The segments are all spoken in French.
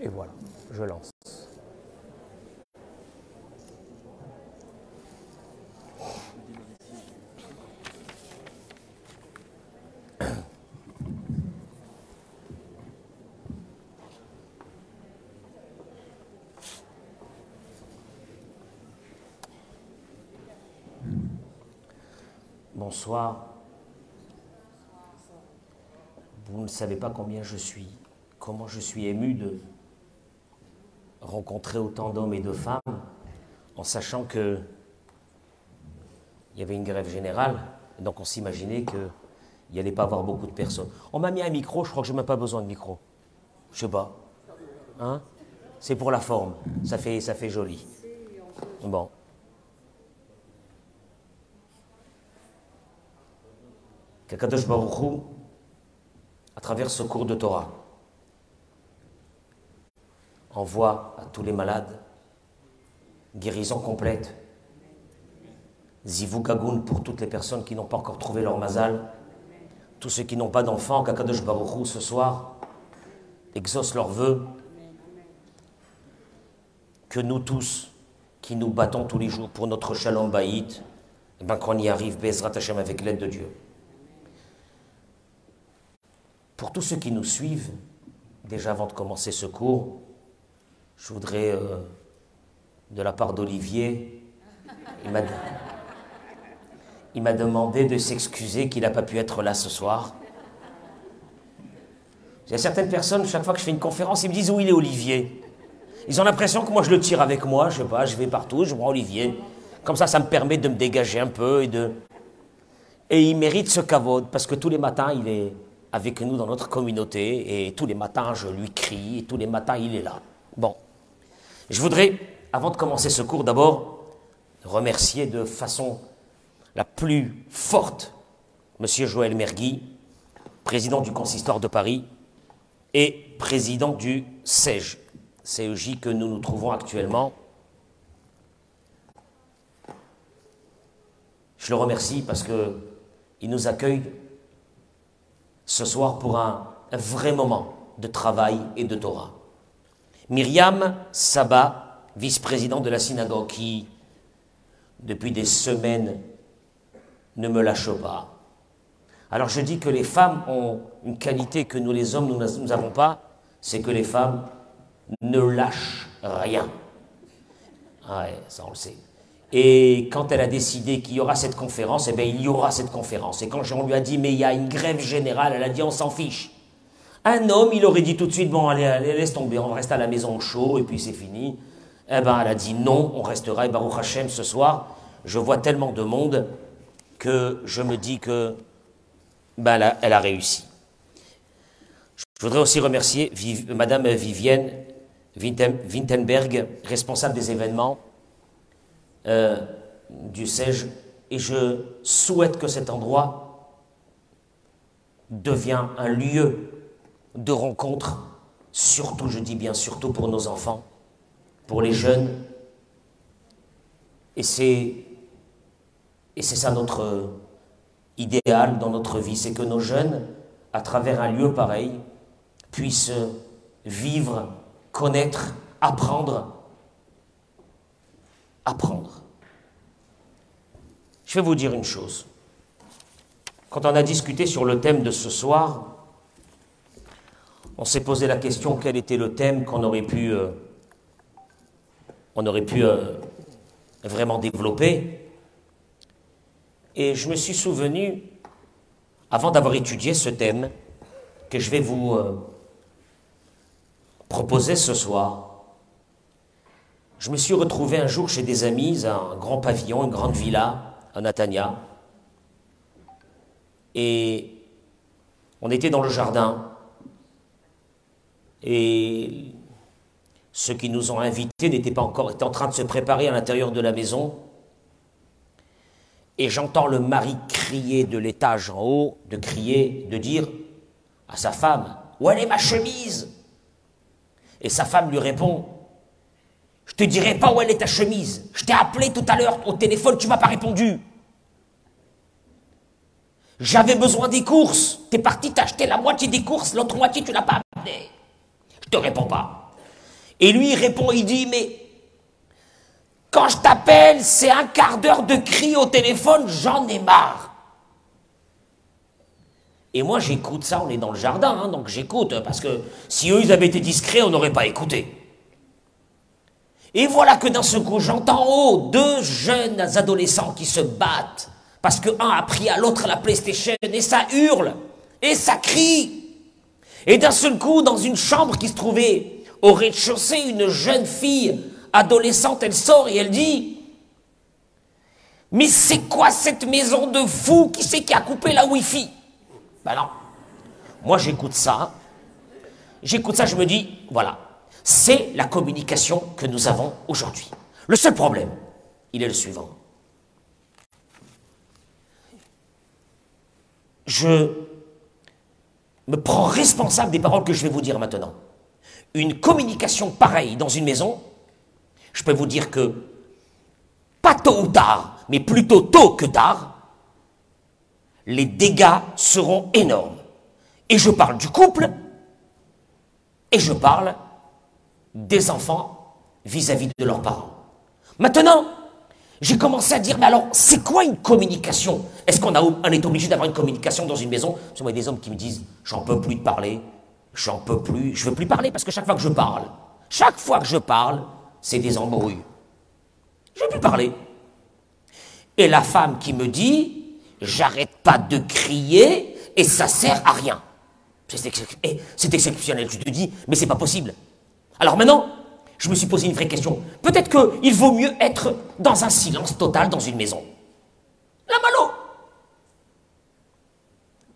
Et voilà, je lance. Bonsoir. Vous ne savez pas combien je suis, comment je suis ému de rencontrer autant d'hommes et de femmes en sachant que il y avait une grève générale, donc on s'imaginait qu'il n'y allait pas avoir beaucoup de personnes. On m'a mis un micro, je crois que je n'ai même pas besoin de micro. Je sais pas. Hein? C'est pour la forme, ça fait, ça fait joli. Bon. Kakadosh Baruch à travers ce cours de Torah, envoie à tous les malades guérison complète, Zivu Gagoun pour toutes les personnes qui n'ont pas encore trouvé leur mazal, tous ceux qui n'ont pas d'enfants, Kakadosh Baruch ce soir exauce leurs vœux, que nous tous, qui nous battons tous les jours pour notre shalom baït, eh ben qu'on y arrive, Bezrat Hashem, avec l'aide de Dieu. Pour tous ceux qui nous suivent, déjà avant de commencer ce cours, je voudrais, euh, de la part d'Olivier, il m'a demandé de s'excuser qu'il n'a pas pu être là ce soir. Il y a certaines personnes, chaque fois que je fais une conférence, ils me disent où il est Olivier. Ils ont l'impression que moi je le tire avec moi, je sais pas, je vais partout, je prends Olivier. Comme ça, ça me permet de me dégager un peu et de. Et il mérite ce cavode parce que tous les matins, il est avec nous dans notre communauté et tous les matins, je lui crie et tous les matins, il est là. Bon. Je voudrais, avant de commencer ce cours, d'abord remercier de façon la plus forte M. Joël Mergui, président du consistoire de Paris et président du CEJ, CEJ que nous nous trouvons actuellement. Je le remercie parce qu'il nous accueille ce soir pour un, vrai moment de travail et de Torah. Myriam Saba, vice-présidente de la synagogue, qui, depuis des semaines, ne me lâche pas. Alors je dis que les femmes ont une qualité que nous les hommes, nous n'avons pas, c'est que les femmes ne lâchent rien. Ah ouais, ça on le sait. Et quand elle a décidé qu'il y aura cette conférence, eh bien il y aura cette conférence. Et quand on lui a dit mais il y a une grève générale, elle a dit on s'en fiche. Un homme, il aurait dit tout de suite bon allez, allez laisse tomber, on reste à la maison au chaud et puis c'est fini. Eh ben elle a dit non, on restera. Et Baruch Hashem ce soir, je vois tellement de monde que je me dis que ben, elle, a, réussi. Je voudrais aussi remercier Madame Vivienne Wintenberg, responsable des événements euh, du SEJ, et je souhaite que cet endroit devienne un lieu de rencontre, surtout, je dis bien surtout pour nos enfants, pour les jeunes. Et c'est et c'est ça notre idéal dans notre vie, c'est que nos jeunes, à travers un lieu pareil, puissent vivre, connaître, apprendre. Apprendre. Je vais vous dire une chose. Quand on a discuté sur le thème de ce soir, on s'est posé la question quel était le thème qu'on aurait pu, euh, pu euh, vraiment développer. Et je me suis souvenu, avant d'avoir étudié ce thème, que je vais vous euh, proposer ce soir. Je me suis retrouvé un jour chez des amis, un grand pavillon, une grande villa à Natania. Et on était dans le jardin. Et ceux qui nous ont invités n'étaient pas encore, étaient en train de se préparer à l'intérieur de la maison et j'entends le mari crier de l'étage en haut, de crier, de dire à sa femme Où est ma chemise? Et sa femme lui répond Je te dirai pas où elle est ta chemise. Je t'ai appelé tout à l'heure au téléphone, tu m'as pas répondu. J'avais besoin des courses. Tu es parti t'acheter la moitié des courses, l'autre moitié tu l'as pas amené. Te réponds pas. Et lui il répond, il dit, mais quand je t'appelle, c'est un quart d'heure de cri au téléphone, j'en ai marre. Et moi j'écoute ça, on est dans le jardin, hein, donc j'écoute, parce que si eux ils avaient été discrets, on n'aurait pas écouté. Et voilà que d'un seul coup, j'entends en haut deux jeunes adolescents qui se battent parce que un a pris à l'autre la PlayStation et ça hurle et ça crie. Et d'un seul coup, dans une chambre qui se trouvait au rez-de-chaussée, une jeune fille adolescente, elle sort et elle dit Mais c'est quoi cette maison de fou? Qui c'est qui a coupé la Wi-Fi Ben non. Moi, j'écoute ça. J'écoute ça, je me dis Voilà, c'est la communication que nous avons aujourd'hui. Le seul problème, il est le suivant. Je me prends responsable des paroles que je vais vous dire maintenant. Une communication pareille dans une maison, je peux vous dire que, pas tôt ou tard, mais plutôt tôt que tard, les dégâts seront énormes. Et je parle du couple, et je parle des enfants vis-à-vis de leurs parents. Maintenant, j'ai commencé à dire, mais alors, c'est quoi une communication? Est-ce qu'on est obligé d'avoir une communication dans une maison? Parce que moi, il y a des hommes qui me disent, j'en peux plus de parler, j'en peux plus, je veux plus parler parce que chaque fois que je parle, chaque fois que je parle, c'est des embrouilles. Je veux plus parler. Et la femme qui me dit, j'arrête pas de crier et ça sert à rien. C'est exceptionnel, je te dis, mais c'est pas possible. Alors maintenant, je me suis posé une vraie question. Peut-être qu'il vaut mieux être dans un silence total dans une maison. La malo.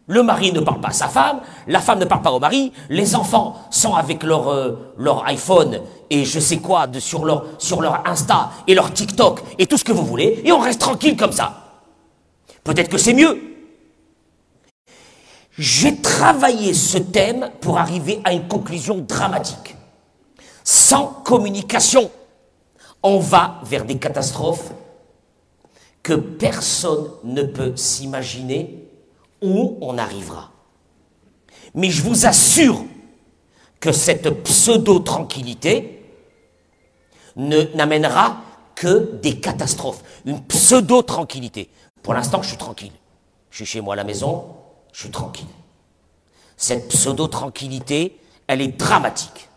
Le mari ne parle pas à sa femme, la femme ne parle pas au mari, les enfants sont avec leur, euh, iPhone et je sais quoi sur, leur, sur leur Insta et leur TikTok et tout ce que vous voulez, et on reste tranquille comme ça. Peut-être que c'est mieux. J'ai travaillé ce thème pour arriver à une conclusion dramatique. Sans communication, on va vers des catastrophes que personne ne peut s'imaginer où on arrivera. Mais je vous assure que cette pseudo-tranquillité n'amènera que des catastrophes. Une pseudo-tranquillité. Pour l'instant, je suis tranquille. Je suis chez moi à la maison, je suis tranquille. Cette pseudo-tranquillité, elle est dramatique.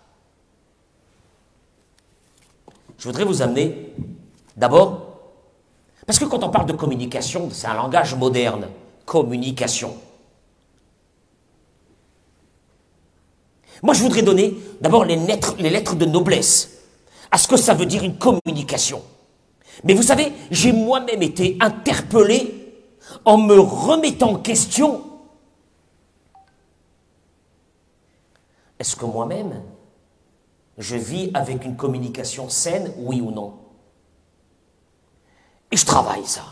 Je voudrais vous amener d'abord, parce que quand on parle de communication, c'est un langage moderne, communication. Moi, je voudrais donner d'abord les lettres, de noblesse à ce que ça veut dire une communication. Mais vous savez, j'ai moi-même été interpellé en me remettant en question. Est-ce que moi-même, je vis avec une communication saine, oui ou non Et je travaille ça.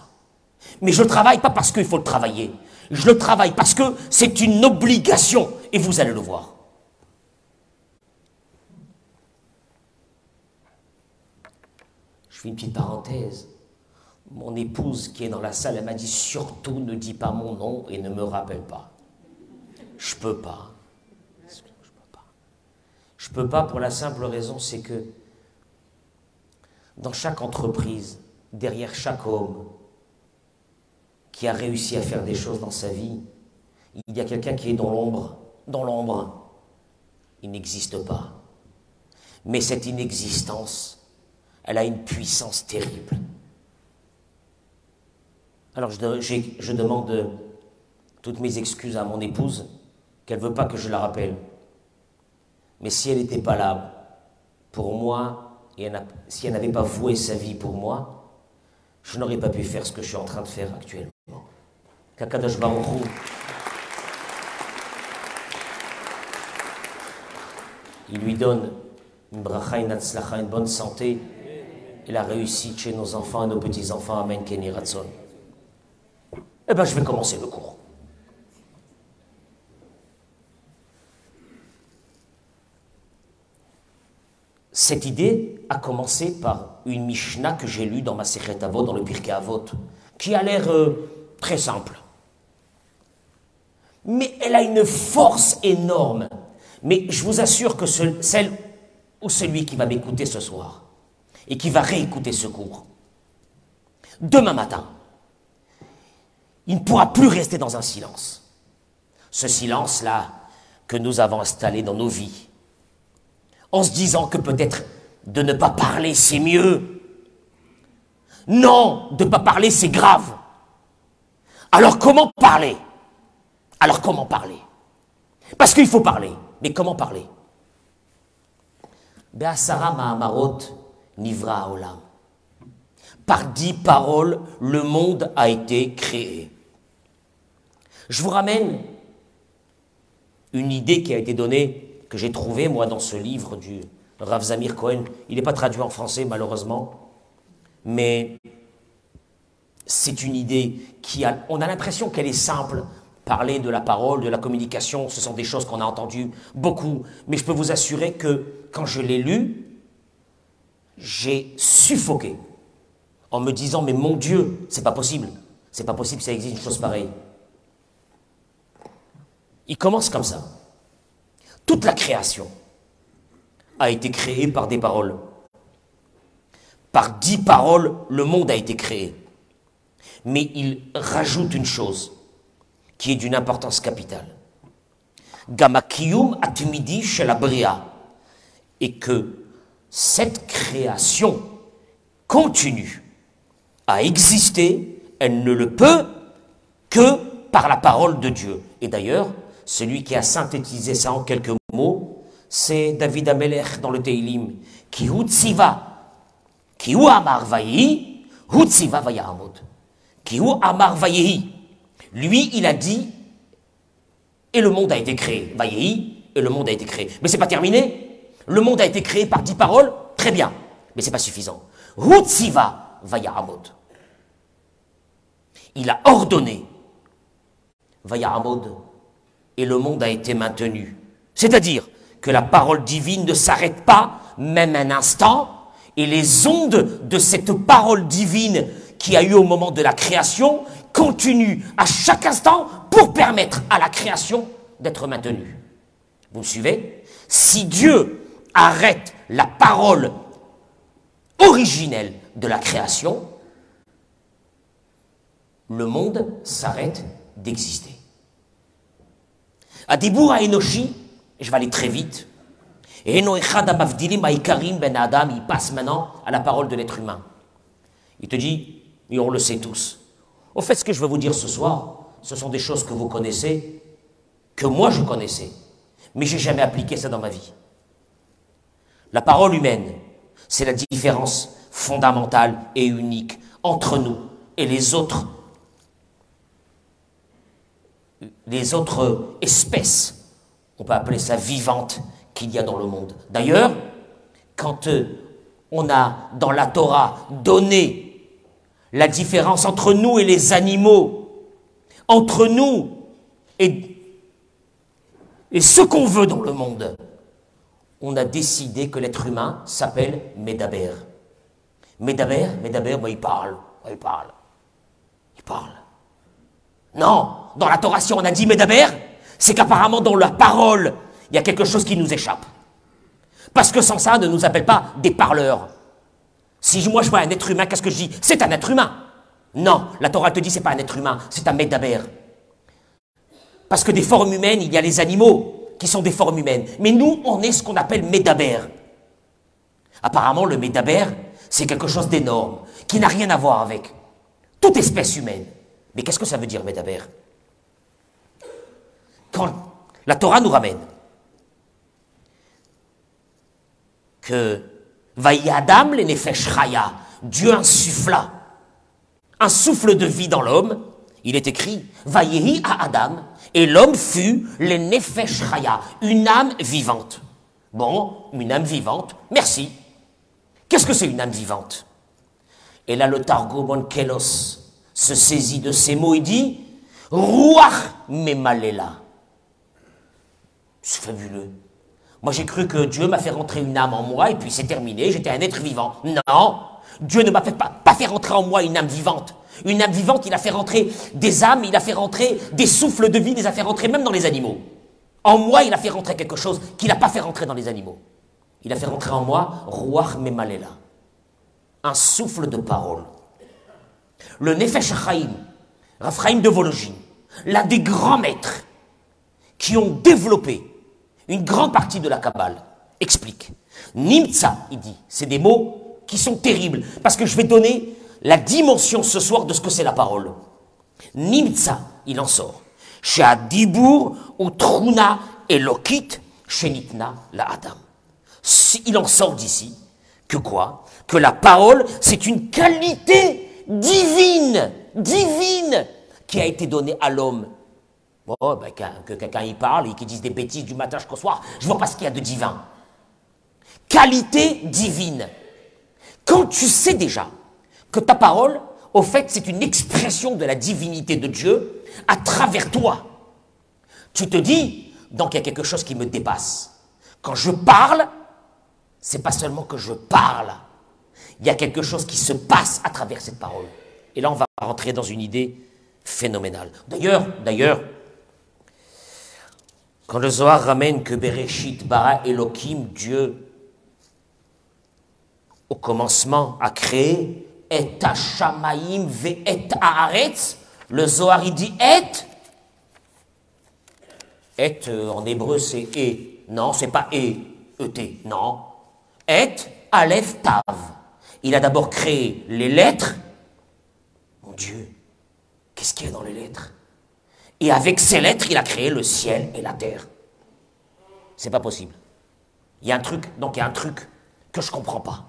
Mais je ne travaille pas parce qu'il faut le travailler. Je le travaille parce que c'est une obligation. Et vous allez le voir. Je fais une petite parenthèse. Mon épouse qui est dans la salle, elle m'a dit surtout ne dis pas mon nom et ne me rappelle pas. Je peux pas. Je ne peux pas pour la simple raison, c'est que dans chaque entreprise, derrière chaque homme qui a réussi à faire des choses dans sa vie, il y a quelqu'un qui est dans l'ombre. Dans l'ombre, il n'existe pas. Mais cette inexistence, elle a une puissance terrible. Alors je, demande toutes mes excuses à mon épouse, qu'elle ne veut pas que je la rappelle. Mais si elle n'était pas là pour moi, et si elle n'avait pas voué sa vie pour moi, je n'aurais pas pu faire ce que je suis en train de faire actuellement. Kakadosh Baruch il lui donne une bracha, une une bonne santé et la réussite chez nos enfants et nos petits-enfants. Amen, Kenny Ratson. Eh bien, je vais commencer le cours. Cette idée a commencé par une Mishnah que j'ai lue dans ma Sechet dans le Pirkei Avot, qui a l'air euh, très simple. Mais elle a une force énorme. Mais je vous assure que celle ou celui qui va m'écouter ce soir et qui va réécouter ce cours, demain matin, il ne pourra plus rester dans un silence. Ce silence-là que nous avons installé dans nos vies, en se disant que peut-être de ne pas parler, c'est mieux. Non, de ne pas parler, c'est grave. Alors comment parler? Alors comment parler? Parce qu'il faut parler. Mais comment parler? Nivra Olam. Par dix paroles, le monde a été créé. Je vous ramène une idée qui a été donnée que j'ai trouvé, moi, dans ce livre du Rav Zamir Cohen. Il n'est pas traduit en français, malheureusement, mais c'est une idée qui a. On a l'impression qu'elle est simple. Parler de la parole, de la communication, ce sont des choses qu'on a entendues beaucoup. Mais je peux vous assurer que quand je l'ai lu, j'ai suffoqué en me disant Mais mon Dieu, c'est pas possible. C'est pas possible ça existe une chose pareille. Il commence comme ça. Toute la création a été créée par des paroles. Par dix paroles, le monde a été créé. Mais il rajoute une chose qui est d'une importance capitale. Gamakiyum atmidi chez la Bria. Et que cette création continue à exister, elle ne le peut que par la parole de Dieu. Et d'ailleurs, celui qui a synthétisé ça en quelques mots, c'est David Amelech dans le Teilim. Ki tziva, ki amar vayi, tziva vayamot. Ki amar vayi. Lui, il a dit, et le monde a été créé. Vayehi, et le monde a été créé. Mais c'est pas terminé. Le monde a été créé par dix paroles, très bien. Mais c'est pas suffisant. tziva vayamot. Il a ordonné. Vayamot et le monde a été maintenu. C'est-à-dire que la parole divine ne s'arrête pas, même un instant, et les ondes de cette parole divine qui a eu au moment de la création continuent à chaque instant pour permettre à la création d'être maintenue. Vous me suivez? Si Dieu arrête la parole originelle de la création, le monde s'arrête d'exister. À Enoshi, je vais aller très vite. Et Ben Adam, il passe maintenant à la parole de l'être humain. Il te dit, et on le sait tous. Au fait, ce que je veux vous dire ce soir, ce sont des choses que vous connaissez, que moi je connaissais, mais j'ai jamais appliqué ça dans ma vie. La parole humaine, c'est la différence fondamentale et unique entre nous et les autres les autres espèces, on peut appeler ça vivantes, qu'il y a dans le monde. D'ailleurs, quand euh, on a dans la Torah donné la différence entre nous et les animaux, entre nous et, ce qu'on veut dans le monde, on a décidé que l'être humain s'appelle Medaber. Medaber, Medaber, moi, il parle, il parle, il parle. Non, dans la Torah, si on a dit Medaber, c'est qu'apparemment dans la parole, il y a quelque chose qui nous échappe. Parce que sans ça, ne nous appelle pas des parleurs. Si moi je vois un être humain, qu'est-ce que je dis? C'est un être humain. Non, la Torah te dit c'est pas un être humain, c'est un Medaber. Parce que des formes humaines, il y a les animaux qui sont des formes humaines. Mais nous, on est ce qu'on appelle Medaber. Apparemment, le Medaber, c'est quelque chose d'énorme, qui n'a rien à voir avec toute espèce humaine. Mais qu'est-ce que ça veut dire, Medaber? Quand la Torah nous ramène que Adam le Nefesh Dieu insuffla un souffle de vie dans l'homme, il est écrit Vayehi à Adam, et l'homme fut le Nefesh une âme vivante. Bon, une âme vivante, merci. Qu'est-ce que c'est une âme vivante? Et là, le Targumon Kelos se saisit de ces mots et dit Ruach Memalela. C'est fabuleux. Moi j'ai cru que Dieu m'a fait rentrer une âme en moi et puis c'est terminé, j'étais un être vivant. Non, Dieu ne m'a pas, fait rentrer en moi une âme vivante. Une âme vivante, il a fait rentrer des âmes, il a fait rentrer des souffles de vie, il les a fait rentrer même dans les animaux. En moi, il a fait rentrer quelque chose qu'il n'a pas fait rentrer dans les animaux. Il a fait rentrer en moi Ruach Memalela, un souffle de parole. Le Nefesh Chaim, Raphaïm de Vologine, l'un des grands maîtres qui ont développé une grande partie de la Kabbale, explique. Nimtza, il dit, c'est des mots qui sont terribles, parce que je vais donner la dimension ce soir de ce que c'est la parole. Nimtza, il en sort. Chez ou Truna Elokit, Shenitna la Adam. Il en sort d'ici que quoi? Que la parole, c'est une qualité divine, divine, qui a été donnée à l'homme. Bon, ben, que quelqu'un y parle et qu'il dise des bêtises du matin jusqu'au soir, je vois pas ce qu'il y a de divin. Qualité divine. Quand tu sais déjà que ta parole, au fait, c'est une expression de la divinité de Dieu à travers toi, tu te dis, donc il y a quelque chose qui me dépasse. Quand je parle, c'est pas seulement que je parle, il y a quelque chose qui se passe à travers cette parole. Et là, on va rentrer dans une idée phénoménale. D'ailleurs, d'ailleurs, quand le Zohar ramène que Bereshit bara Elohim, Dieu, au commencement, a créé et Shamaim ve et Haaretz, le Zohar il dit et. Et euh, en hébreu c'est et. Non, c'est pas et, et, non. Et, Aleph, Tav. Il a d'abord créé les lettres. Mon Dieu, qu'est-ce qu'il y a dans les lettres? Et avec ces lettres, il a créé le ciel et la terre. C'est pas possible. Il y a un truc, donc il y a un truc que je comprends pas.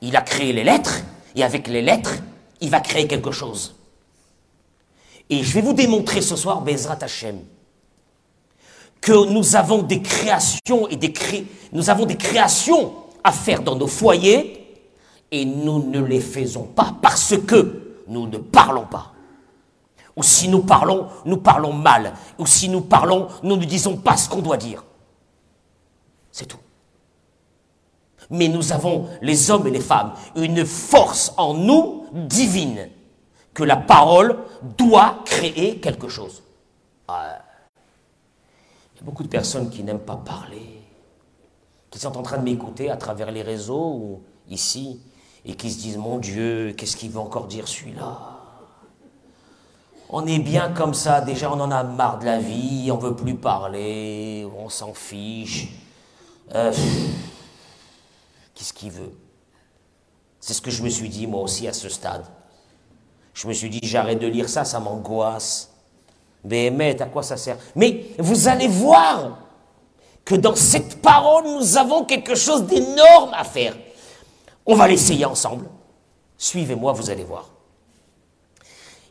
Il a créé les lettres, et avec les lettres, il va créer quelque chose. Et je vais vous démontrer ce soir, Bezrat Hashem, que nous avons nous avons des créations à faire dans nos foyers et nous ne les faisons pas parce que nous ne parlons pas. Ou si nous parlons, nous parlons mal. Ou si nous parlons, nous ne disons pas ce qu'on doit dire. C'est tout. Mais nous avons, les hommes et les femmes, une force en nous divine que la parole doit créer quelque chose. Il y a beaucoup de personnes qui n'aiment pas parler qui sont en train de m'écouter à travers les réseaux ou ici, et qui se disent, mon Dieu, qu'est-ce qu'il veut encore dire celui-là? On est bien comme ça, déjà on en a marre de la vie, on veut plus parler, on s'en fiche. Euh, qu'est-ce qu'il veut? C'est ce que je me suis dit moi aussi à ce stade. Je me suis dit, j'arrête de lire ça, ça m'angoisse. Mais à quoi ça sert? Mais vous allez voir que dans cette parole, nous avons quelque chose d'énorme à faire. On va l'essayer ensemble. Suivez-moi, vous allez voir.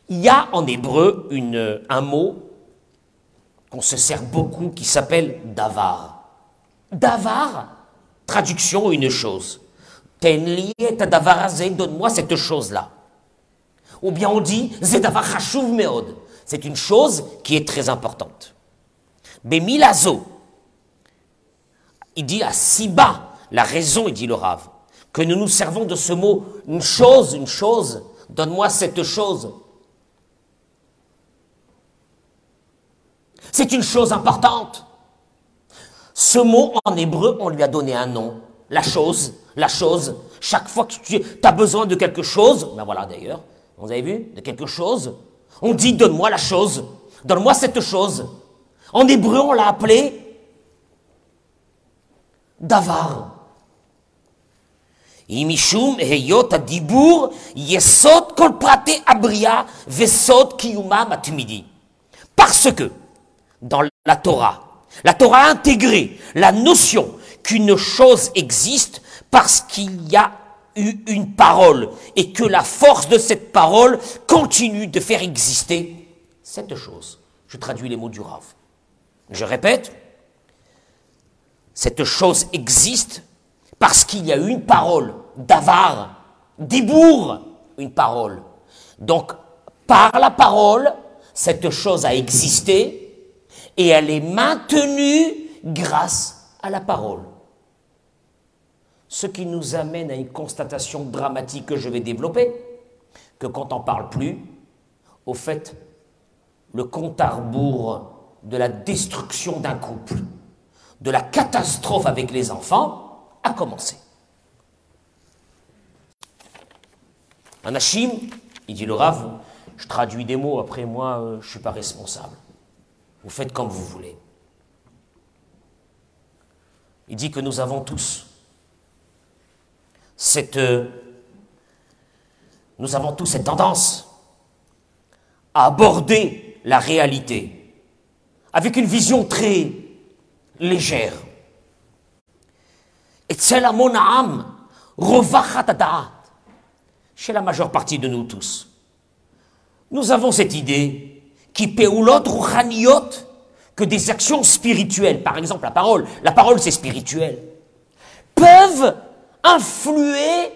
Il y a en hébreu un mot qu'on se sert beaucoup qui s'appelle davar. Davar, traduction une chose. Tenli et donne-moi cette chose-là. Ou bien on dit zedavar. C'est une chose qui est très importante. Bemilazo, il dit à si bas la raison, il dit le Rave, que nous nous servons de ce mot, une chose, une chose, donne-moi cette chose. C'est une chose importante. Ce mot en hébreu, on lui a donné un nom. La chose, la chose. Chaque fois que tu as besoin de quelque chose, ben voilà d'ailleurs, vous avez vu, de quelque chose, on dit donne-moi la chose, donne-moi cette chose. En hébreu, on l'a appelé davar. Parce que, dans la Torah, la Torah a intégré la notion qu'une chose existe parce qu'il y a eu une parole et que la force de cette parole continue de faire exister cette chose. Je traduis les mots du Rav. Je répète, cette chose existe parce qu'il y a une parole, d'avar, dibour, une parole. Donc, par la parole, cette chose a existé et elle est maintenue grâce à la parole. Ce qui nous amène à une constatation dramatique que je vais développer, que quand on parle plus, au fait, le compte à rebours de la destruction d'un couple, de la catastrophe avec les enfants, a commencé. Anachim, il dit le Rav, je traduis des mots, après moi, euh, je ne suis pas responsable. Vous faites comme vous voulez. Il dit que nous avons tous cette, euh, nous avons tous cette tendance à aborder la réalité avec une vision très légère. Et c'est la mona'am, chez la majeure partie de nous tous. Nous avons cette idée qui l'autre rouchaniot que des actions spirituelles, par exemple la parole, la parole c'est spirituel, peuvent influer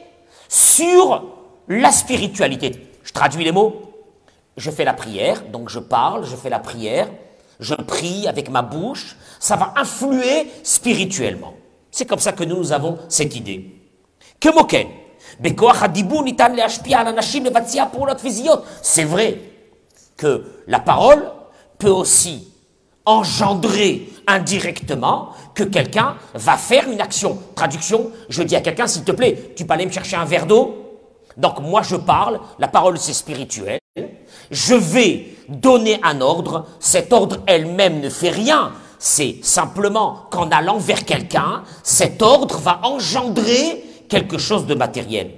sur la spiritualité. Je traduis les mots. Je fais la prière, donc je parle, je fais la prière, je prie avec ma bouche, ça va influer spirituellement. C'est comme ça que nous avons cette idée. C'est vrai que la parole peut aussi engendrer indirectement que quelqu'un va faire une action. Traduction, je dis à quelqu'un, s'il te plaît, tu peux aller me chercher un verre d'eau Donc moi je parle, la parole c'est spirituel, je vais donner un ordre, cet ordre elle-même ne fait rien, c'est simplement qu'en allant vers quelqu'un, cet ordre va engendrer quelque chose de matériel.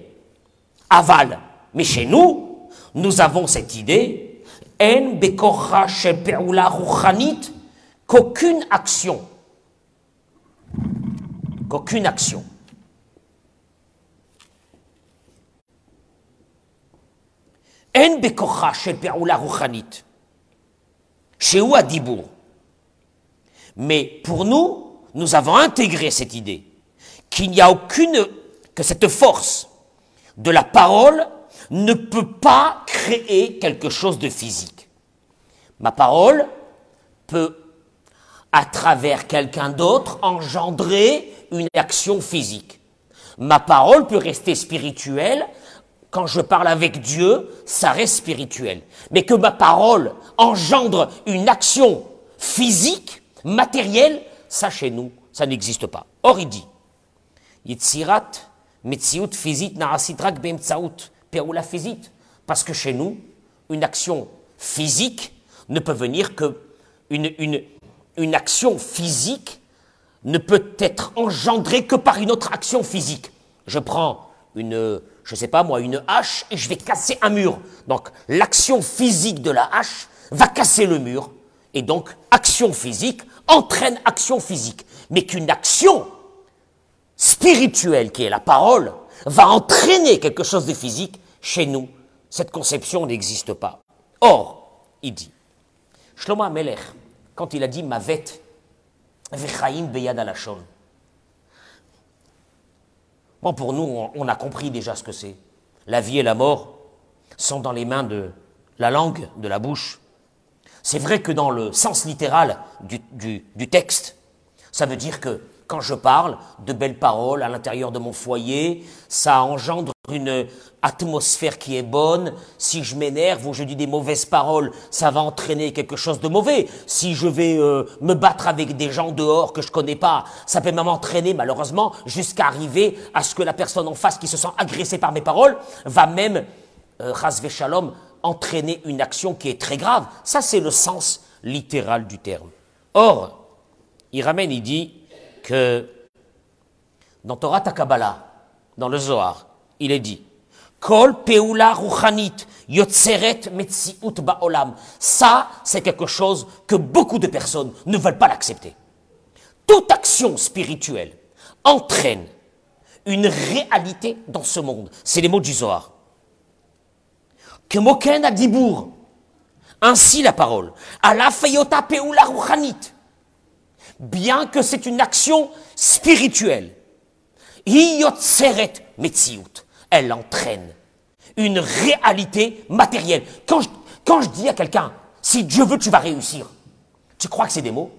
Aval. Mais chez nous, nous avons cette idée, en qu'aucune action, qu'aucune action en bekocha shel ruchanit, chez Dibour. Mais pour nous, nous avons intégré cette idée qu'il n'y a aucune, que cette force de la parole ne peut pas créer quelque chose de physique. Ma parole peut, à travers quelqu'un d'autre, engendrer une action physique. Ma parole peut rester spirituelle. Quand je parle avec Dieu, ça reste spirituel. Mais que ma parole engendre une action physique, matérielle, ça chez nous, ça n'existe pas. Or, il dit, Yitzirat physique physique. Parce que chez nous, une action physique ne peut venir que une, action physique ne peut être engendrée que par une autre action physique. Je prends une, je sais pas moi, une hache et je vais casser un mur. Donc l'action physique de la hache va casser le mur. Et donc action physique entraîne action physique. Mais qu'une action spirituelle qui est la parole va entraîner quelque chose de physique, chez nous, cette conception n'existe pas. Or, il dit, Shlomo Amelech, quand il a dit Mavet, Vechaim Beyad Alashon, bon, pour nous, on a compris déjà ce que c'est. La vie et la mort sont dans les mains de la langue, de la bouche. C'est vrai que dans le sens littéral du, du texte, ça veut dire que quand je parle de belles paroles à l'intérieur de mon foyer, ça engendre une atmosphère qui est bonne. Si je m'énerve ou je dis des mauvaises paroles, ça va entraîner quelque chose de mauvais. Si je vais euh, me battre avec des gens dehors que je connais pas, ça peut même entraîner malheureusement jusqu'à arriver à ce que la personne en face qui se sent agressée par mes paroles va même, euh, shalom, entraîner une action qui est très grave. Ça, c'est le sens littéral du terme. Or, il ramène, il dit, que dans Torah Takabala, dans le Zohar, il est dit Kol peula ruchanit yotzeret metziut ba'olam. Ça, c'est quelque chose que beaucoup de personnes ne veulent pas l'accepter. Toute action spirituelle entraîne une réalité dans ce monde. C'est les mots du Zohar. Que moken a dibour. Ainsi la parole. Ala fayota peula ruchanit bien que c'est une action spirituelle. Elle entraîne une réalité matérielle. Quand je, quand je dis à quelqu'un, si Dieu veut, tu vas réussir, tu crois que c'est des mots?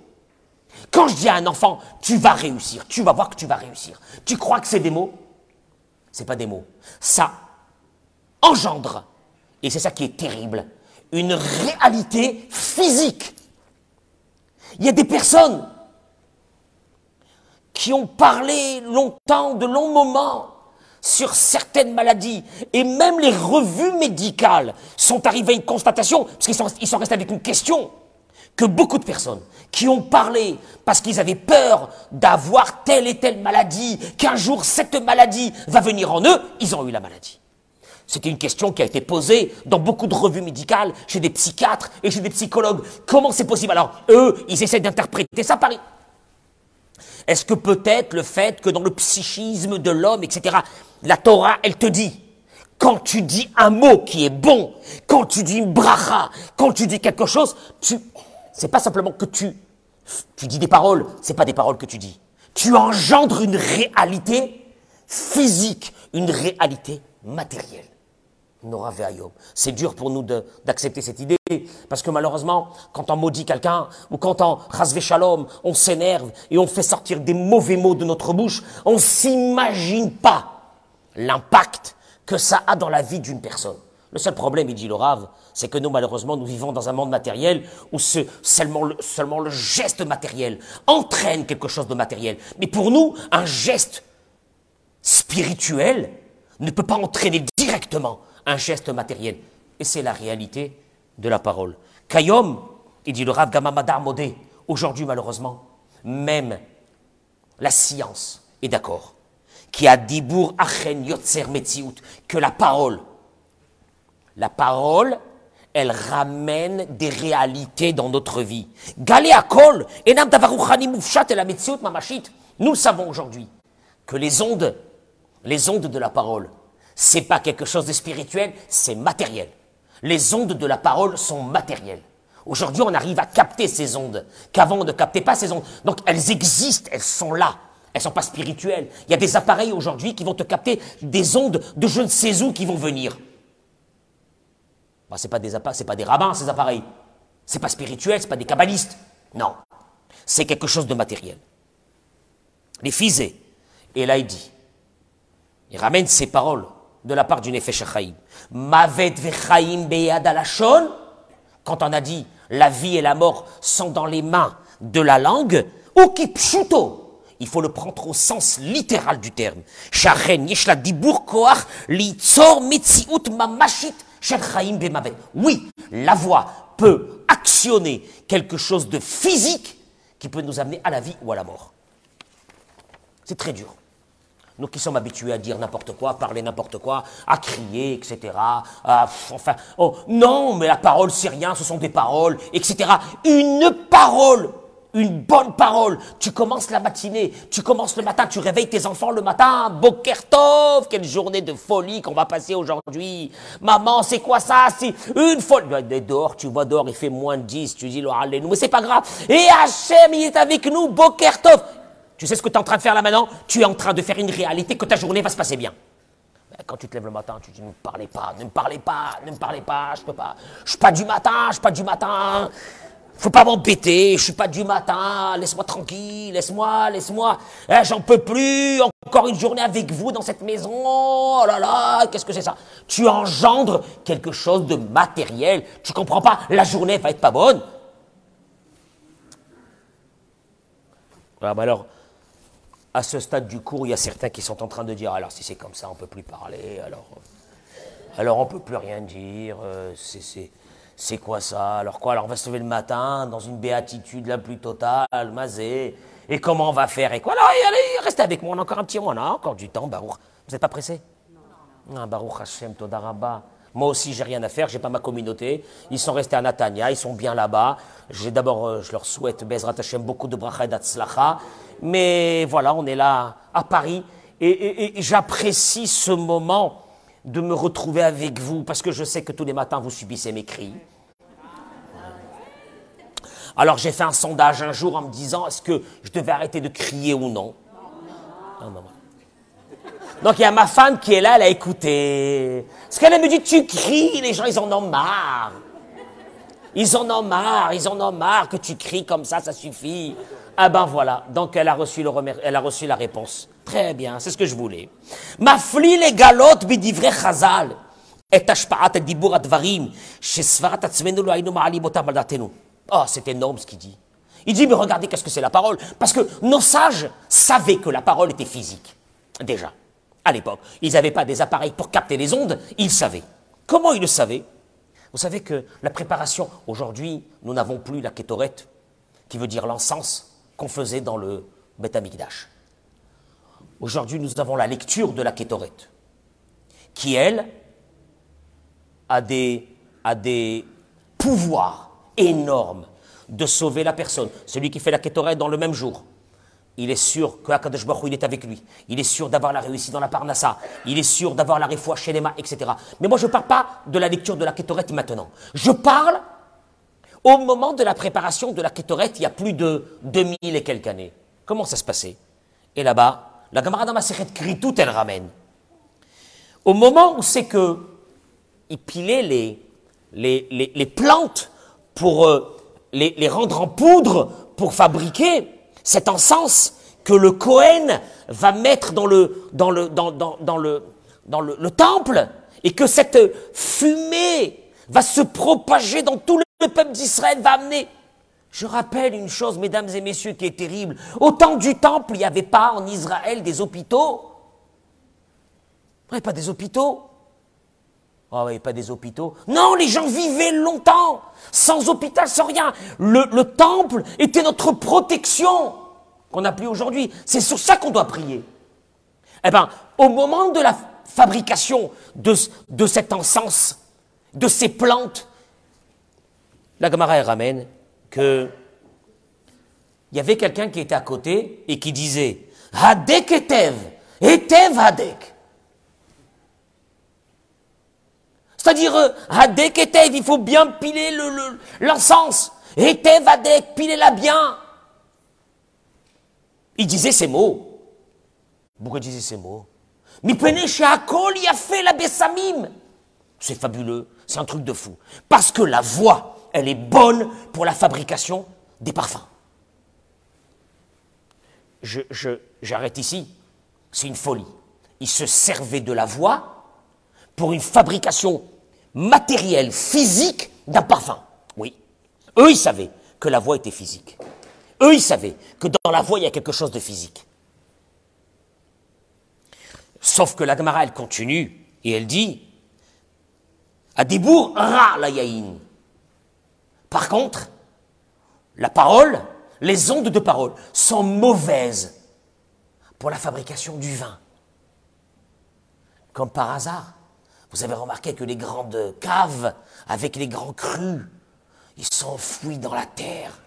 Quand je dis à un enfant, tu vas réussir, tu vas voir que tu vas réussir, tu crois que c'est des mots? C'est pas des mots. Ça engendre, et c'est ça qui est terrible, une réalité physique. Il y a des personnes qui ont parlé longtemps, de longs moments, sur certaines maladies. Et même les revues médicales sont arrivées à une constatation, parce qu'ils sont, avec une question, que beaucoup de personnes qui ont parlé parce qu'ils avaient peur d'avoir telle et telle maladie, qu'un jour cette maladie va venir en eux, ils ont eu la maladie. C'était une question qui a été posée dans beaucoup de revues médicales, chez des psychiatres et chez des psychologues. Comment c'est possible? Alors, eux, ils essaient d'interpréter ça par... Est-ce que peut-être le fait que dans le psychisme de l'homme, etc., la Torah, elle te dit, quand tu dis un mot qui est bon, quand tu dis une bracha, quand tu dis quelque chose, tu, c'est pas simplement que tu, tu dis des paroles, c'est pas des paroles que tu dis. Tu engendres une réalité physique, une réalité matérielle. C'est dur pour nous d'accepter cette idée, parce que malheureusement, quand on maudit quelqu'un, ou quand on rasve shalom, on s'énerve et on fait sortir des mauvais mots de notre bouche, on s'imagine pas l'impact que ça a dans la vie d'une personne. Le seul problème, il dit le Rav, c'est que nous, malheureusement, nous vivons dans un monde matériel où seulement, le, seulement le geste matériel entraîne quelque chose de matériel. Mais pour nous, un geste spirituel ne peut pas entraîner directement un geste matériel. Et c'est la réalité de la parole. Kayom, il dit le Rav Gamamadar Modé, aujourd'hui malheureusement, même la science est d'accord, qui a dibour achen yotzer metziut, que la parole, la parole, elle ramène des réalités dans notre vie. Galé akol, enam davaruchani mufshat et la metziut mamashit. Nous savons aujourd'hui que les ondes, les ondes de la parole, c'est pas quelque chose de spirituel, c'est matériel. Les ondes de la parole sont matérielles. Aujourd'hui, on arrive à capter ces ondes, qu'avant on ne captait pas ces ondes. Donc elles existent, elles sont là. Elles sont pas spirituelles. Il y a des appareils aujourd'hui qui vont te capter des ondes de je ne sais où qui vont venir. Bah, c'est pas des pas des rabbins ces appareils. C'est pas spirituel, c'est pas des kabbalistes. Non. C'est quelque chose de matériel. Les fisés. Et là, il dit, il ramène ces paroles de la part du Nefesh Mavet vechaim beyad alashon, quand on a dit la vie et la mort sont dans les mains de la langue, ou pshuto, il faut le prendre au sens littéral du terme. Sharen yeshla dibur koach litzor metziut mamashit shel chaim bemavet. Oui, la voix peut actionner quelque chose de physique qui peut nous amener à la vie ou à la mort. C'est très dur. Nous qui sommes habitués à dire n'importe quoi, à parler n'importe quoi, à crier, etc. enfin, oh, non, mais la parole, c'est rien, ce sont des paroles, etc. Une parole, une bonne parole. Tu commences la matinée, tu commences le matin, tu réveilles tes enfants le matin. Bokertov, quelle journée de folie qu'on va passer aujourd'hui. Maman, c'est quoi ça? C'est une folie. Dehors, tu vois dehors, il fait moins de 10, tu dis, nous, mais c'est pas grave. Et Hachem, il est avec nous, Bokertov. Tu sais ce que tu es en train de faire là maintenant? Tu es en train de faire une réalité que ta journée va se passer bien. Quand tu te lèves le matin, tu dis ne me parlez pas, ne me parlez pas, ne me parlez pas, je peux pas. Je suis pas du matin, je suis pas du matin. Faut pas m'embêter, je suis pas du matin, laisse-moi tranquille, laisse-moi, laisse-moi. Eh, J'en peux plus, encore une journée avec vous dans cette maison. Oh là là, qu'est-ce que c'est ça? Tu engendres quelque chose de matériel. Tu comprends pas? La journée va être pas bonne. Ah, bah alors, à ce stade du cours, il y a certains qui sont en train de dire alors si c'est comme ça, on ne peut plus parler, alors, alors on ne peut plus rien dire, euh, c'est quoi ça Alors quoi Alors on va se lever le matin dans une béatitude la plus totale, mazé, et comment on va faire Et quoi Alors allez, restez avec moi, on a encore un petit moment, on a encore du temps, Baruch. Vous n'êtes pas pressé? Non. Ah, Baruch Hashem, Todarabah. Moi aussi, j'ai rien à faire, j'ai pas ma communauté. Ils sont restés à Natania, ils sont bien là-bas. J'ai d'abord, euh, je leur souhaite Bezrat Hashem beaucoup de bracha. Mais voilà, on est là à Paris et, j'apprécie ce moment de me retrouver avec vous parce que je sais que tous les matins vous subissez mes cris. Alors j'ai fait un sondage un jour en me disant est-ce que je devais arrêter de crier ou non. Donc il y a ma femme qui est là, elle a écouté. Parce qu'elle me dit, tu cries, les gens, ils en ont marre. Ils en ont marre, ils en ont marre que tu cries comme ça, ça suffit. Ah ben voilà, donc elle a reçu, le elle a reçu la réponse. Très bien, c'est ce que je voulais. Mafli les galotes bidivre chazal. Et ashpaat dibour advarim. Shesvarat atzmenu lo ainu ma'alim Oh, c'est énorme ce qu'il dit. Il dit, mais regardez qu'est-ce que c'est la parole. Parce que nos sages savaient que la parole était physique. Déjà à l'époque. Ils n'avaient pas des appareils pour capter les ondes, ils savaient. Comment ils le savaient? Vous savez que la préparation, aujourd'hui, nous n'avons plus la kétorette, qui veut dire l'encens qu'on faisait dans le Beth Aujourd'hui, nous avons la lecture de la kétorette, qui, elle, a des, a des pouvoirs énormes de sauver la personne. Celui qui fait la kétorette dans le même jour, il est sûr que Akadosh est avec lui. Il est sûr d'avoir la réussite dans la Parnassa. Il est sûr d'avoir la réfoua chez les etc. Mais moi, je ne parle pas de la lecture de la Kétorette maintenant. Je parle au moment de la préparation de la Kétorette, il y a plus de 2000 et quelques années. Comment ça se passait? Et là-bas, la Gamara crie tout, elle ramène. Au moment où c'est que il pilait les, plantes pour euh, les rendre en poudre pour fabriquer, cet encens que le Cohen va mettre dans le, le, temple, et que cette fumée va se propager dans tout le peuple d'Israël, va amener. Je rappelle une chose, mesdames et messieurs, qui est terrible. Au temps du temple, il n'y avait pas en Israël des hôpitaux. Il n'y avait pas des hôpitaux. Oh, oui, pas des hôpitaux. Non, les gens vivaient longtemps, sans hôpital, sans rien. Le, temple était notre protection, qu'on n'a plus aujourd'hui. C'est sur ça qu'on doit prier. Eh bien, au moment de la fabrication de, de cet encens, de ces plantes, la Gemara ramène que il y avait quelqu'un qui était à côté et qui disait Hadek etev, etev hadek. C'est-à-dire, euh, Hadek Etev, il faut bien piler l'encens. Le, Etev Hadek, pilez-la bien. Il disait ces mots. Pourquoi il disait ces mots? Il a fait la Bessamim. C'est fabuleux, c'est un truc de fou. Parce que la voix, elle est bonne pour la fabrication des parfums. Je, j'arrête ici. C'est une folie. Il se servait de la voix pour une fabrication matériel, physique d'un parfum. Oui. Eux, ils savaient que la voix était physique. Eux, ils savaient que dans la voix, il y a quelque chose de physique. Sauf que la Gemara, elle continue et elle dit Adibur ra la yaïn. Par contre, la parole, les ondes de parole sont mauvaises pour la fabrication du vin. Comme par hasard, vous avez remarqué que les grandes caves, avec les grands crus, ils sont enfouis dans la terre.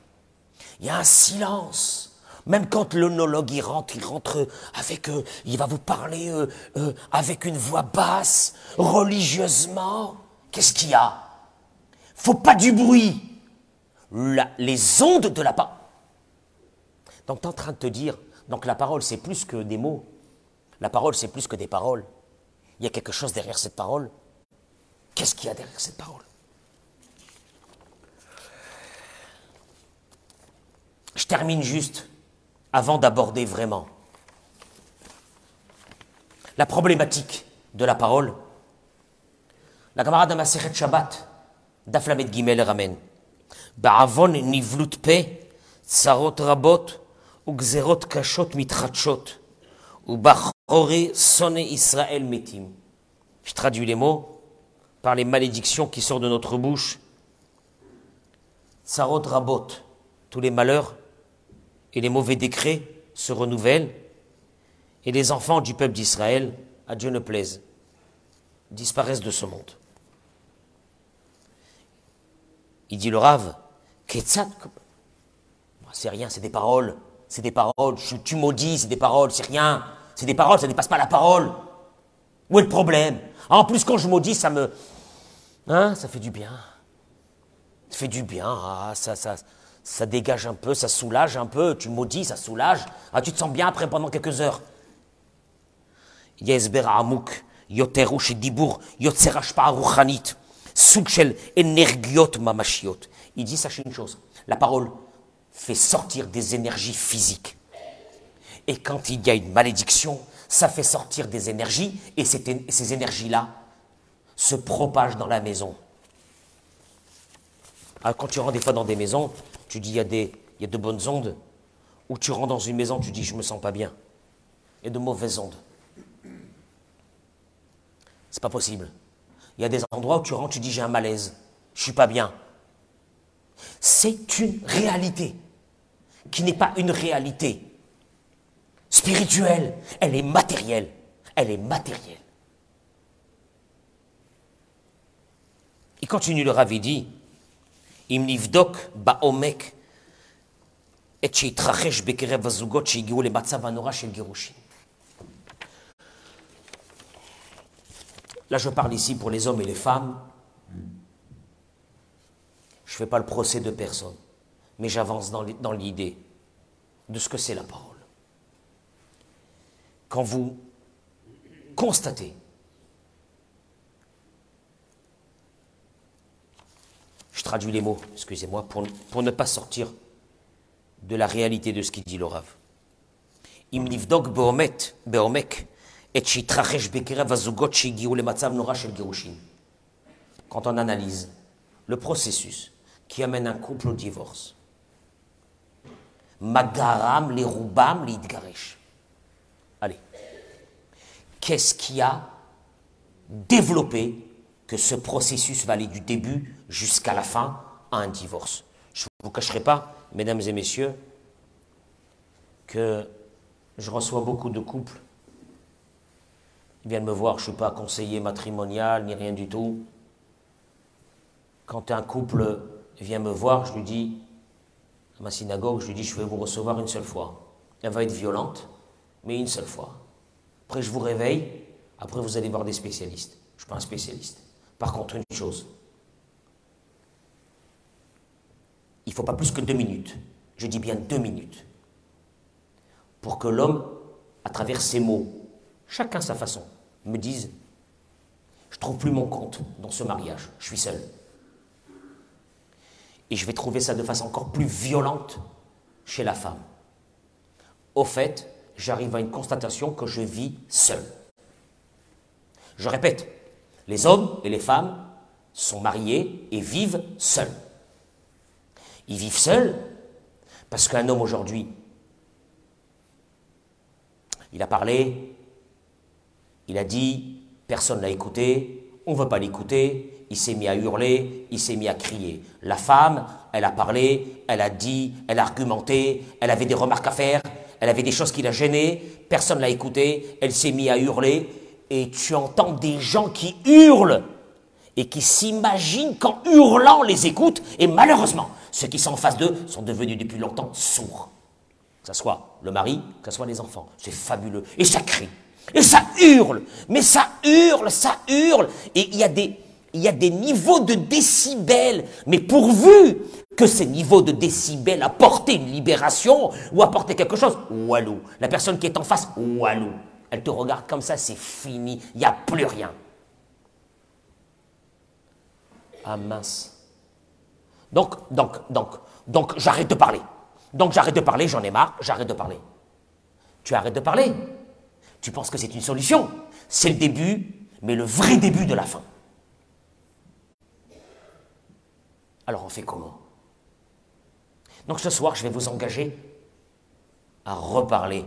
Il y a un silence. Même quand l'onologue y rentre, il rentre avec, eux, il va vous parler euh, euh, avec une voix basse, religieusement. Qu'est-ce qu'il y a? Faut pas du bruit. les ondes de la parole. Donc tu es en train de te dire, donc la parole c'est plus que des mots. La parole c'est plus que des paroles. Il y a quelque chose derrière cette parole? Qu'est-ce qu'il y a derrière cette parole? Je termine juste avant d'aborder vraiment la problématique de la parole. La camarade de Maseret Shabbat, d'Aflamet Gimel ramène. Tsarot rabot, ou gzerot kashot mitratchot, ou bach sonne Israël. Je traduis les mots par les malédictions qui sortent de notre bouche. Sarot rabot, tous les malheurs et les mauvais décrets se renouvellent, et les enfants du peuple d'Israël, à Dieu ne plaise, disparaissent de ce monde. Il dit le Rav, c'est rien, c'est des paroles, c'est des paroles, tu maudis, c'est des paroles, c'est rien. C'est des paroles, ça ne dépasse pas la parole. Où est le problème? En plus, quand je maudis, ça me. Hein Ça fait du bien. Ça fait du bien. Ah, ça, ça, ça dégage un peu, ça soulage un peu. Tu maudis, ça soulage. Ah, tu te sens bien après pendant quelques heures. Yesber Amouk, Yoteru Dibour, Yotserashpa Ruchanit. Energiot mamashiot. Il dit, sachez une chose, la parole fait sortir des énergies physiques. Et quand il y a une malédiction, ça fait sortir des énergies, et ces énergies-là se propagent dans la maison. Alors, quand tu rentres des fois dans des maisons, tu dis il y, a des, de bonnes ondes, ou tu rentres dans une maison, tu dis je me sens pas bien. Il y a de mauvaises ondes. C'est pas possible. Il y a des endroits où tu rentres, tu dis j'ai un malaise, je suis pas bien. C'est une réalité qui n'est pas une réalité spirituelle, elle est matérielle. Elle est matérielle. Il continue le Ravidi. Im nivdok baomek et שהתרחש בקרב הזוגות שהגיעו למצב הנורא של גירושין. Là, je parle ici pour les hommes et les femmes. Je ne fais pas le procès de personne, mais j'avance dans l'idée de ce que c'est la parole. Quand vous constatez, je traduis les mots, excusez-moi, pour, ne pas sortir de la réalité de ce qu'il dit le Rav. Im beomek quand on analyse le processus qui amène un couple au divorce, Magaram les roubam les Allez, qu'est-ce qui a développé que ce processus va aller du début jusqu'à la fin à un divorce Je ne vous cacherai pas, mesdames et messieurs, que je reçois beaucoup de couples ils viennent me voir, je ne suis pas conseiller matrimonial ni rien du tout. Quand un couple vient me voir, je lui dis, à ma synagogue, je lui dis, je vais vous recevoir une seule fois. Elle va être violente, mais une seule fois. Après, je vous réveille, après, vous allez voir des spécialistes. Je ne suis pas un spécialiste. Par contre, une chose, il ne faut pas plus que deux minutes. Je dis bien deux minutes. Pour que l'homme, à travers ses mots, chacun sa façon, me disent Je trouve plus mon compte dans ce mariage, je suis seul. Et je vais trouver ça de façon encore plus violente chez la femme. Au fait, j'arrive à une constatation que je vis seul. Je répète, les hommes et les femmes sont mariés et vivent seuls. Ils vivent seuls parce qu'un homme aujourd'hui, il a parlé, il a dit, personne l'a écouté, on ne veut pas l'écouter, il s'est mis à hurler, il s'est mis à crier. La femme, elle a parlé, elle a dit, elle a argumenté, elle avait des remarques à faire, elle avait des choses qui la gênaient, personne l'a écouté, elle s'est mis à hurler, et tu entends des gens qui hurlent et qui s'imaginent qu'en hurlant les écoutent, et malheureusement, ceux qui sont en face d'eux sont devenus depuis longtemps sourds. Que ce soit le mari, que ce soit les enfants. C'est fabuleux. Et ça crie. Et ça hurle, mais ça hurle, ça hurle. Et il y a des, il y a des niveaux de décibels, mais pourvu que ces niveaux de décibels apportent une libération ou apportent quelque chose, walou. La personne qui est en face, walou. Elle te regarde comme ça, c'est fini, il n'y a plus rien. Ah mince. Donc, donc, donc, donc, j'arrête de parler. Donc, j'arrête de parler, j'en ai marre, j'arrête de parler. Tu arrêtes de parler tu penses que c'est une solution. C'est le début, mais le vrai début de la fin. Alors on fait comment? Donc ce soir, je vais vous engager à reparler.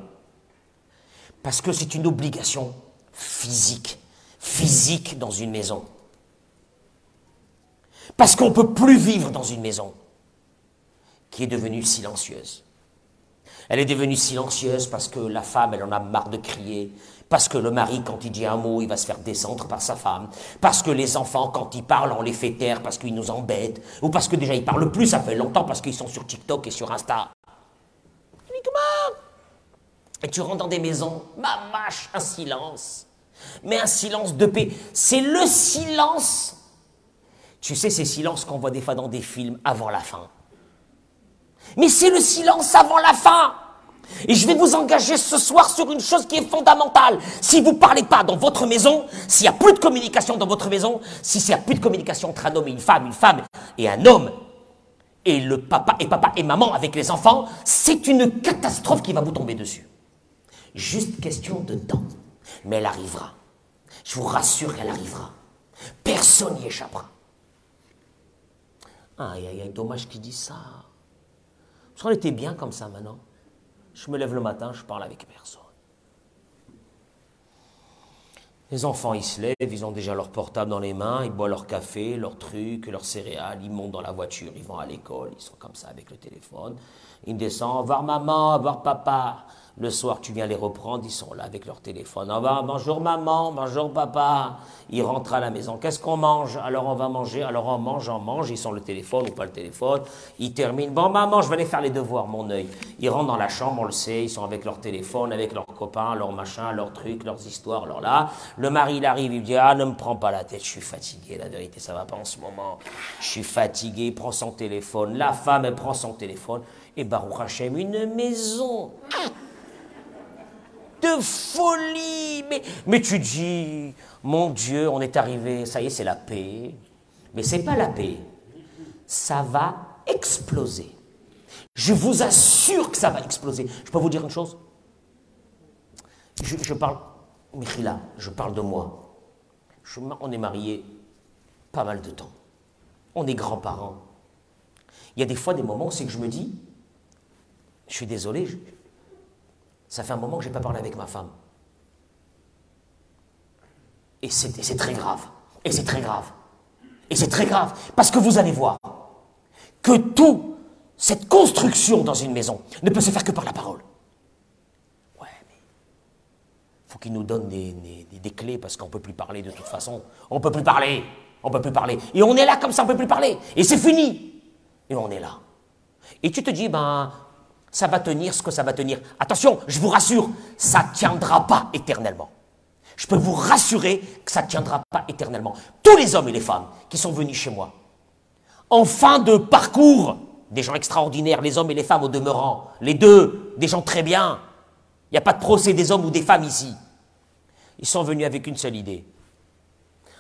Parce que c'est une obligation physique, physique dans une maison. Parce qu'on ne peut plus vivre dans une maison qui est devenue silencieuse. Elle est devenue silencieuse parce que la femme, elle en a marre de crier, parce que le mari, quand il dit un mot, il va se faire descendre par sa femme, parce que les enfants, quand ils parlent, on les fait taire parce qu'ils nous embêtent, ou parce que déjà ils parlent plus, ça fait longtemps parce qu'ils sont sur TikTok et sur Insta. Et tu rentres dans des maisons, ma mâche, un silence. Mais un silence de paix. C'est le silence. Tu sais, ces silences qu'on voit des fois dans des films avant la fin. Mais c'est le silence avant la fin. Et je vais vous engager ce soir sur une chose qui est fondamentale. Si vous ne parlez pas dans votre maison, s'il n'y a plus de communication dans votre maison, si s'il n'y a plus de communication entre un homme et une femme, une femme et un homme, et le papa et papa et maman avec les enfants, c'est une catastrophe qui va vous tomber dessus. Juste question de temps. Mais elle arrivera. Je vous rassure qu'elle arrivera. Personne n'y échappera. Aïe, aïe, aïe, dommage qu'il dise ça. Parce qu'on était bien comme ça maintenant. Je me lève le matin, je parle avec personne. Les enfants, ils se lèvent, ils ont déjà leur portable dans les mains, ils boivent leur café, leur truc, leurs céréales, ils montent dans la voiture, ils vont à l'école, ils sont comme ça avec le téléphone. Ils descendent, voir maman, voir papa. Le soir, tu viens les reprendre, ils sont là avec leur téléphone. Bonjour maman, bonjour papa. Ils rentrent à la maison. Qu'est-ce qu'on mange? Alors on va manger. Alors on mange, on mange. Ils sont le téléphone ou pas le téléphone. Ils terminent. Bon maman, je vais aller faire les devoirs, mon œil. Ils rentrent dans la chambre, on le sait. Ils sont avec leur téléphone, avec leurs copains, leurs machins, leurs trucs, leurs histoires, leur là. Le mari, il arrive, il dit ah ne me prends pas la tête, je suis fatigué. La vérité, ça va pas en ce moment. Je suis fatigué. Il prend son téléphone. La femme, elle prend son téléphone. Et Baruch une maison de folie. Mais, tu dis, mon Dieu, on est arrivé, ça y est, c'est la paix. Mais c'est pas la paix. Ça va exploser. Je vous assure que ça va exploser. Je peux vous dire une chose? Je, parle, Michila, je parle de moi. on est mariés pas mal de temps. On est grands-parents. Il y a des fois des moments où c'est que je me dis, je suis désolé, ça fait un moment que je n'ai pas parlé avec ma femme. Et c'est très grave. Et c'est très grave. Et c'est très grave. Parce que vous allez voir que toute cette construction dans une maison ne peut se faire que par la parole. Ouais, mais faut qu'il nous donne des, des clés parce qu'on ne peut plus parler de toute façon. On ne peut plus parler. On ne peut plus parler. Et on est là comme ça, on ne peut plus parler. Et c'est fini. Et on est là. Et tu te dis, ben, ça va tenir ce que ça va tenir. Attention, je vous rassure, ça ne tiendra pas éternellement. Je peux vous rassurer que ça ne tiendra pas éternellement. Tous les hommes et les femmes qui sont venus chez moi, en fin de parcours, des gens extraordinaires, les hommes et les femmes au demeurant, les deux, des gens très bien. Il n'y a pas de procès des hommes ou des femmes ici. Ils sont venus avec une seule idée.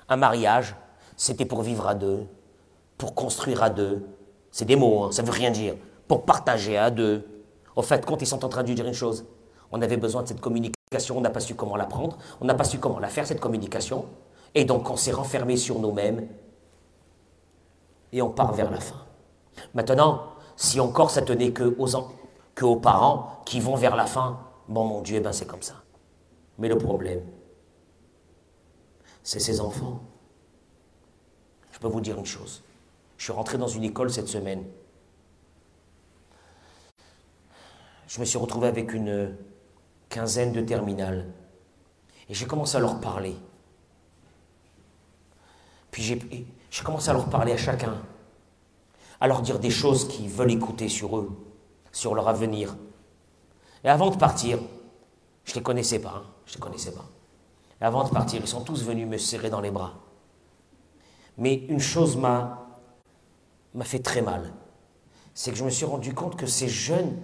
Un mariage, c'était pour vivre à deux, pour construire à deux. C'est des mots, hein, ça ne veut rien dire. Pour partager à deux, au fait, quand ils sont en train de dire une chose, on avait besoin de cette communication, on n'a pas su comment la prendre, on n'a pas su comment la faire, cette communication, et donc on s'est renfermé sur nous-mêmes, et on part vers la fin. Maintenant, si encore ça tenait que aux, que aux parents qui vont vers la fin, bon mon Dieu, ben c'est comme ça. Mais le problème, c'est ces enfants. Je peux vous dire une chose. Je suis rentré dans une école cette semaine je me suis retrouvé avec une quinzaine de terminales. Et j'ai commencé à leur parler. Puis j'ai commencé à leur parler à chacun, à leur dire des choses qu'ils veulent écouter sur eux, sur leur avenir. Et avant de partir, je ne les connaissais pas, hein, je les connaissais pas. Avant de partir, ils sont tous venus me serrer dans les bras. Mais une chose m'a fait très mal, c'est que je me suis rendu compte que ces jeunes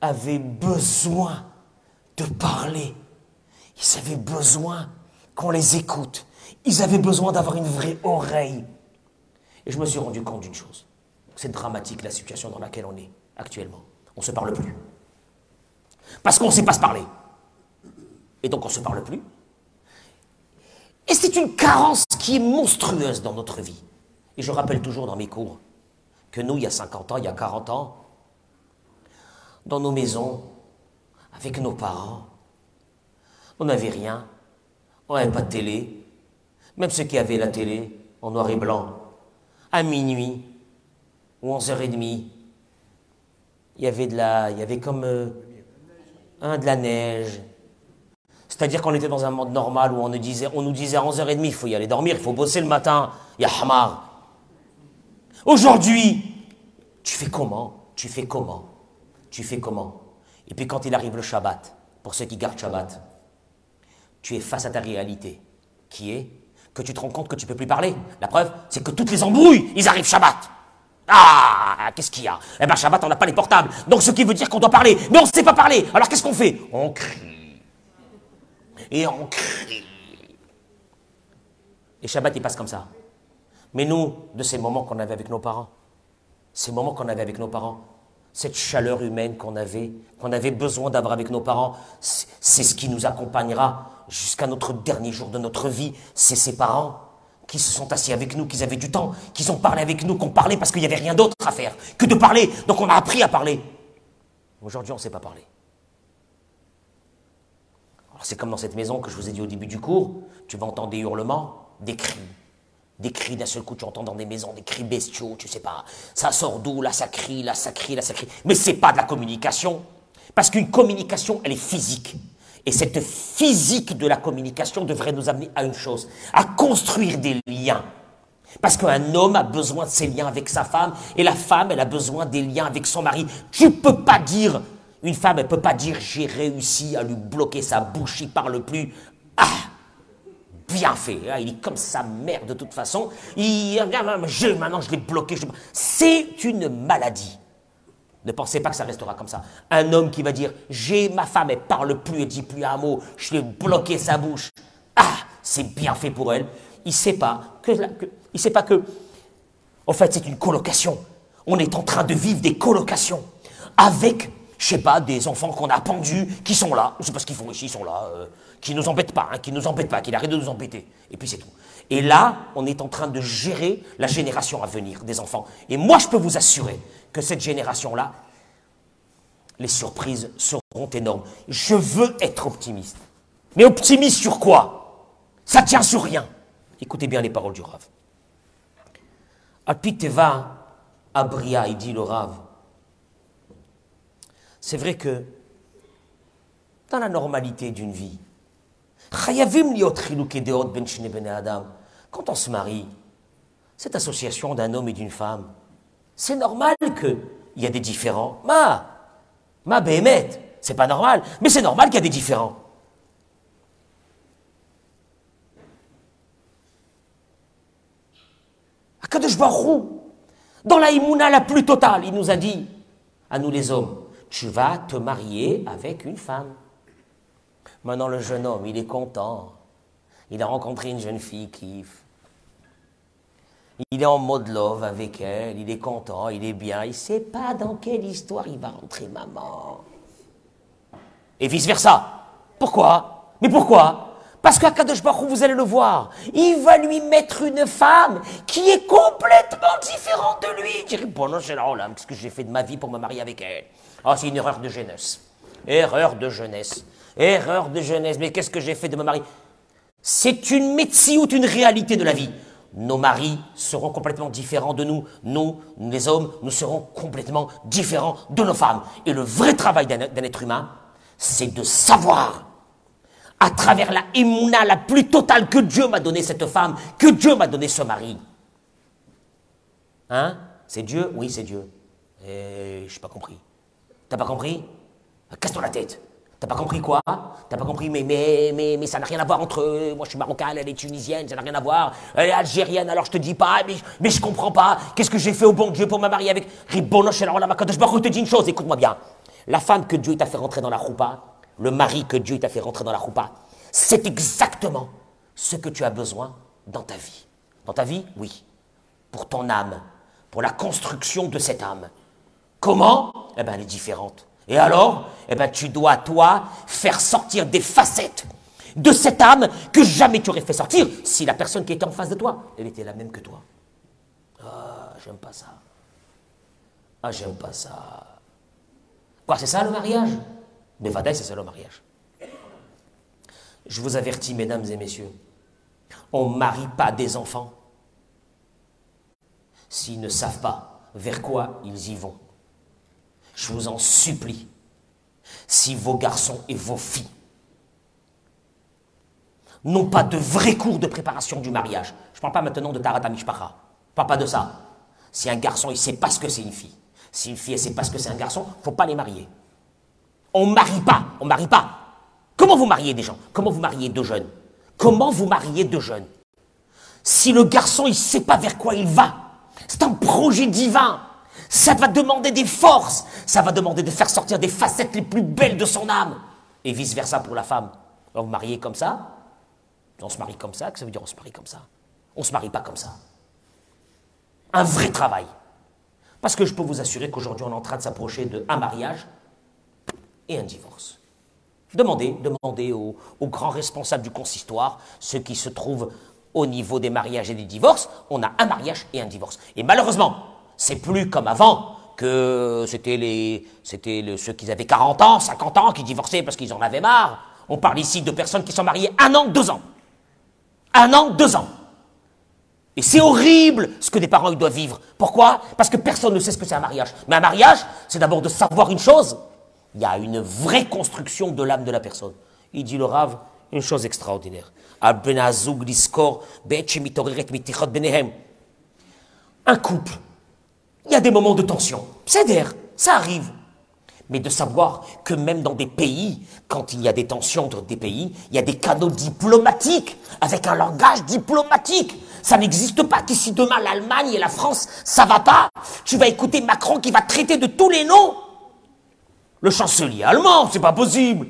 avaient besoin de parler. Ils avaient besoin qu'on les écoute. Ils avaient besoin d'avoir une vraie oreille. Et je me suis rendu compte d'une chose. C'est dramatique la situation dans laquelle on est actuellement. On ne se parle plus. Parce qu'on ne sait pas se parler. Et donc on ne se parle plus. Et c'est une carence qui est monstrueuse dans notre vie. Et je rappelle toujours dans mes cours que nous, il y a 50 ans, il y a 40 ans, dans nos maisons, avec nos parents. On n'avait rien. On n'avait pas de télé. Même ceux qui avaient la télé, en noir et blanc, à minuit ou 11h30, il y avait il y avait comme euh, de la neige. C'est-à-dire qu'on était dans un monde normal où on nous disait, on nous disait à 11h30, il faut y aller dormir, il faut bosser le matin. Il y a Hamar. Aujourd'hui, tu fais comment? Tu fais comment? Tu fais comment? Et puis quand il arrive le Shabbat, pour ceux qui gardent Shabbat, tu es face à ta réalité, qui est que tu te rends compte que tu peux plus parler. La preuve, c'est que toutes les embrouilles, ils arrivent Shabbat. Ah, qu'est-ce qu'il y a? Eh ben, Shabbat, on n'a pas les portables. Donc, ce qui veut dire qu'on doit parler. Mais on ne sait pas parler. Alors, qu'est-ce qu'on fait? On crie. Et on crie. Et Shabbat, il passe comme ça. Mais nous, de ces moments qu'on avait avec nos parents, ces moments qu'on avait avec nos parents, cette chaleur humaine qu'on avait, qu'on avait besoin d'avoir avec nos parents, c'est ce qui nous accompagnera jusqu'à notre dernier jour de notre vie. C'est ces parents qui se sont assis avec nous, qui avaient du temps, qui ont parlé avec nous, qu'on parlait parce qu'il n'y avait rien d'autre à faire que de parler. Donc on a appris à parler. Aujourd'hui, on ne sait pas parler. c'est comme dans cette maison que je vous ai dit au début du cours, tu vas entendre des hurlements, des cris, des cris d'un seul coup, tu entends dans des maisons des cris bestiaux, tu sais pas. Ça sort d'où Là, ça crie, là, ça crie, là, ça crie. Mais c'est pas de la communication. Parce qu'une communication, elle est physique. Et cette physique de la communication devrait nous amener à une chose, à construire des liens. Parce qu'un homme a besoin de ses liens avec sa femme, et la femme, elle a besoin des liens avec son mari. Tu peux pas dire, une femme, elle peut pas dire j'ai réussi à lui bloquer sa bouche, il parle plus. Ah bien fait. Hein, il est comme sa mère de toute façon. Il je, maintenant je l'ai bloqué. C'est une maladie. Ne pensez pas que ça restera comme ça. Un homme qui va dire j'ai ma femme, elle parle plus, elle dit plus un mot, je l'ai bloqué sa bouche. Ah, c'est bien fait pour elle. Il sait pas que, sait pas que, en fait, c'est une colocation. On est en train de vivre des colocations avec je sais pas, des enfants qu'on a pendus, qui sont là, je sais pas ce qu'ils font ici, ils sont là, euh, qui nous embêtent pas, hein, qui nous embêtent pas, qui arrêtent de nous embêter. Et puis c'est tout. Et là, on est en train de gérer la génération à venir des enfants. Et moi, je peux vous assurer que cette génération-là, les surprises seront énormes. Je veux être optimiste. Mais optimiste sur quoi? Ça tient sur rien. Écoutez bien les paroles du Rav. Alpiteva Abria, il dit le Rav, c'est vrai que dans la normalité d'une vie, quand on se marie, cette association d'un homme et d'une femme, c'est normal qu'il y a des différents. Ma, ma béhémeth, c'est pas normal, mais c'est normal qu'il y a des différents. Akadosh Baruch dans la imuna la plus totale, il nous a dit, à nous les hommes, tu vas te marier avec une femme. Maintenant, le jeune homme, il est content. Il a rencontré une jeune fille qui. Il est en mode love avec elle, il est content, il est bien, il ne sait pas dans quelle histoire il va rentrer maman. Et vice-versa. Pourquoi? Mais pourquoi? Parce qu'à Kadosh Baruch vous allez le voir, il va lui mettre une femme qui est complètement différente de lui. Il dirait, bon, non, qu'est-ce que j'ai fait de ma vie pour me marier avec elle? Ah, c'est une erreur de jeunesse. Erreur de jeunesse. Erreur de jeunesse. Mais qu'est-ce que j'ai fait de mon mari? C'est une médecine ou une réalité de la vie. Nos maris seront complètement différents de nous. Nous, les hommes, nous serons complètement différents de nos femmes. Et le vrai travail d'un être humain, c'est de savoir, à travers la émouna la plus totale que Dieu m'a donné cette femme, que Dieu m'a donné ce mari. Hein? C'est Dieu? Oui, c'est Dieu. Et je n'ai pas compris. T'as pas compris? Casse-toi la tête. T'as pas compris quoi? T'as pas compris mais, mais, mais, mais ça n'a rien à voir entre eux. Moi je suis marocaine, elle est tunisienne, ça n'a rien à voir. Elle est algérienne, alors je te dis pas, mais, je comprends pas. Qu'est-ce que j'ai fait au bon Dieu pour me marier avec Ribono Je te dis une chose, écoute-moi bien. La femme que Dieu t'a fait rentrer dans la roupa, le mari que Dieu t'a fait rentrer dans la roupa, c'est exactement ce que tu as besoin dans ta vie. Dans ta vie, oui. Pour ton âme, pour la construction de cette âme. Comment? Eh bien, elle est différente. Et alors Eh bien, tu dois, toi, faire sortir des facettes de cette âme que jamais tu aurais fait sortir si la personne qui était en face de toi, elle était la même que toi. Ah, j'aime pas ça. Ah, j'aime pas ça. Quoi, c'est ça le mariage? Mais Vadaï, c'est ça le mariage. Je vous avertis, mesdames et messieurs, on ne marie pas des enfants s'ils ne savent pas vers quoi ils y vont je vous en supplie, si vos garçons et vos filles n'ont pas de vrais cours de préparation du mariage, je ne parle pas maintenant de Tarata je ne parle pas de ça. Si un garçon, il ne sait pas ce que c'est une fille, si une fille, elle ne sait pas ce que c'est un garçon, il ne faut pas les marier. On ne marie pas, on ne marie pas. Comment vous mariez des gens? Comment vous mariez deux jeunes? Comment vous mariez deux jeunes? Si le garçon, il ne sait pas vers quoi il va, C'est un projet divin. Ça va demander des forces. Ça va demander de faire sortir des facettes les plus belles de son âme. Et vice-versa pour la femme. On vous mariez comme ça? On se marie comme ça Que ça veut dire on se marie comme ça? On ne se marie pas comme ça. Un vrai travail. Parce que je peux vous assurer qu'aujourd'hui, on est en train de s'approcher d'un mariage et un divorce. Demandez, demandez aux, grands responsables du consistoire, ceux qui se trouvent au niveau des mariages et des divorces, on a un mariage et un divorce. Et malheureusement, c'est plus comme avant, que c'était les, c'était ceux qui avaient 40 ans, 50 ans, qui divorçaient parce qu'ils en avaient marre. On parle ici de personnes qui sont mariées un an, deux ans. Un an, deux ans. Et c'est horrible ce que des parents doivent vivre. Pourquoi? Parce que personne ne sait ce que c'est un mariage. Mais un mariage, c'est d'abord de savoir une chose. Il y a une vraie construction de l'âme de la personne. Il dit le Rav une chose extraordinaire. Un couple, il y a des moments de tension. C'est d'air, ça arrive. Mais de savoir que même dans des pays, quand il y a des tensions entre des pays, il y a des canaux diplomatiques, avec un langage diplomatique. Ça n'existe pas qu'ici demain l'Allemagne et la France, ça va pas. Tu vas écouter Macron qui va traiter de tous les noms. Le chancelier allemand, c'est pas possible.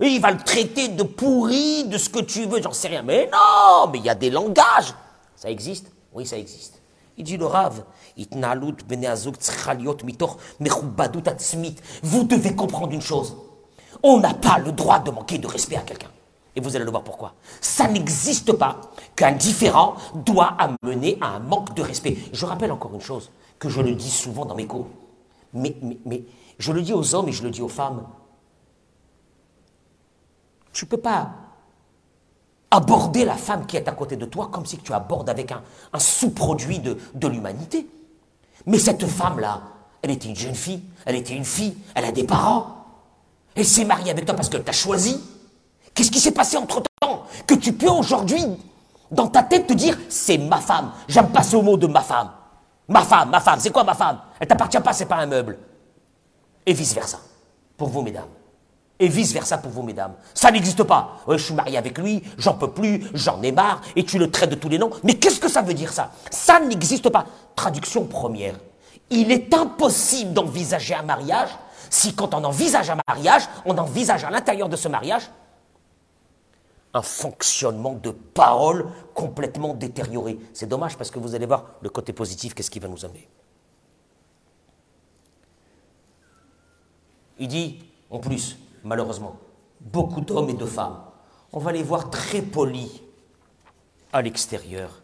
il va le traiter de pourri, de ce que tu veux, j'en sais rien. Mais non, mais il y a des langages. Ça existe? Oui, ça existe. Il dit le Vous devez comprendre une chose. On n'a pas le droit de manquer de respect à quelqu'un. Et vous allez le voir pourquoi. Ça n'existe pas qu'un différent doit amener à un manque de respect. Je rappelle encore une chose que je le dis souvent dans mes cours. Mais, mais, je le dis aux hommes et je le dis aux femmes. Tu ne peux pas aborder la femme qui est à côté de toi comme si tu abordes avec un, sous-produit de l'humanité. Mais cette femme-là, elle était une jeune fille, elle était une fille, elle a des parents. Elle s'est mariée avec toi parce qu'elle t'a choisi. Qu'est-ce qui s'est passé entre-temps Que tu peux aujourd'hui, dans ta tête, te dire c'est ma femme. J'aime pas ce mot de ma femme. Ma femme, ma femme, c'est quoi ma femme? Elle t'appartient pas, c'est pas un meuble. Et vice-versa, pour vous, mesdames. Et vice-versa pour vous, mesdames. Ça n'existe pas. je suis marié avec lui, j'en peux plus, j'en ai marre, et tu le traites de tous les noms. Mais qu'est-ce que ça veut dire, ça? Ça n'existe pas. Traduction première. Il est impossible d'envisager un mariage si, quand on envisage un mariage, on envisage à l'intérieur de ce mariage un fonctionnement de parole complètement détérioré. C'est dommage parce que vous allez voir le côté positif, qu'est-ce qui va nous amener. Il dit, en plus, malheureusement, beaucoup d'hommes et de femmes, on va les voir très polis à l'extérieur,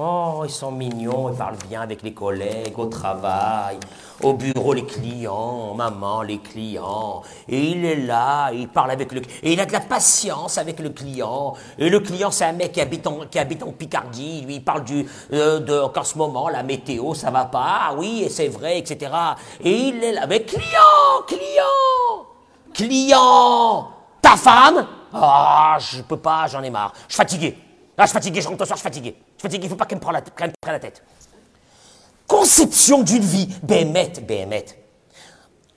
Oh, ils sont mignons, ils parlent bien avec les collègues, au travail, au bureau, les clients, maman, les clients. Et il est là, il parle avec le Et il a de la patience avec le client. Et le client, c'est un mec qui habite en, qui habite Picardie. Lui, il parle du, euh, qu'en ce moment, la météo, ça va pas. Ah oui, c'est vrai, etc. Et il est là, mais client, client, client, ta femme? Ah, je peux pas, j'en ai marre. Je suis fatigué. Ah, je suis fatigué, je rentre soir, je suis fatigué. Je suis fatigué, il ne faut pas qu'elle me prenne la, la tête. Conception d'une vie. Béhémet, Béhémet.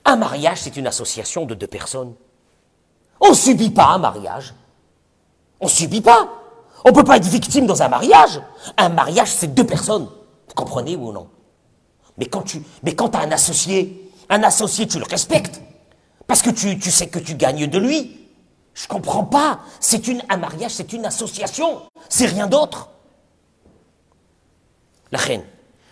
Un mariage, c'est une association de deux personnes. On subit pas un mariage. On subit pas. On ne peut pas être victime dans un mariage. Un mariage, c'est deux personnes. Vous comprenez ou non? Mais quand tu mais quand as un associé, un associé, tu le respectes. Parce que tu, sais que tu gagnes de lui. Je comprends pas. C'est une, un mariage, c'est une association. C'est rien d'autre. La reine,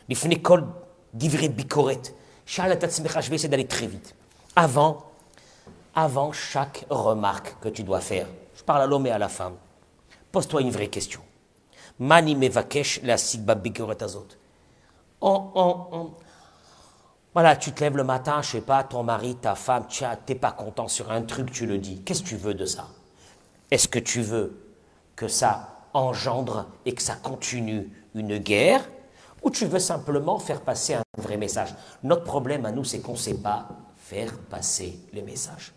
les fenêtres d'ivré bicoret. Je vais essayer d'aller très vite. Avant, avant chaque remarque que tu dois faire, je parle à l'homme et à la femme. Pose-toi une vraie question. Mani mevakesh la sigba bicoret azot. Voilà, tu te lèves le matin, je sais pas, ton mari, ta femme, tu n'es pas content sur un truc, tu le dis. Qu'est-ce que tu veux de ça? Est-ce que tu veux que ça engendre et que ça continue une guerre? Ou tu veux simplement faire passer un vrai message? Notre problème à nous, c'est qu'on ne sait pas faire passer les messages.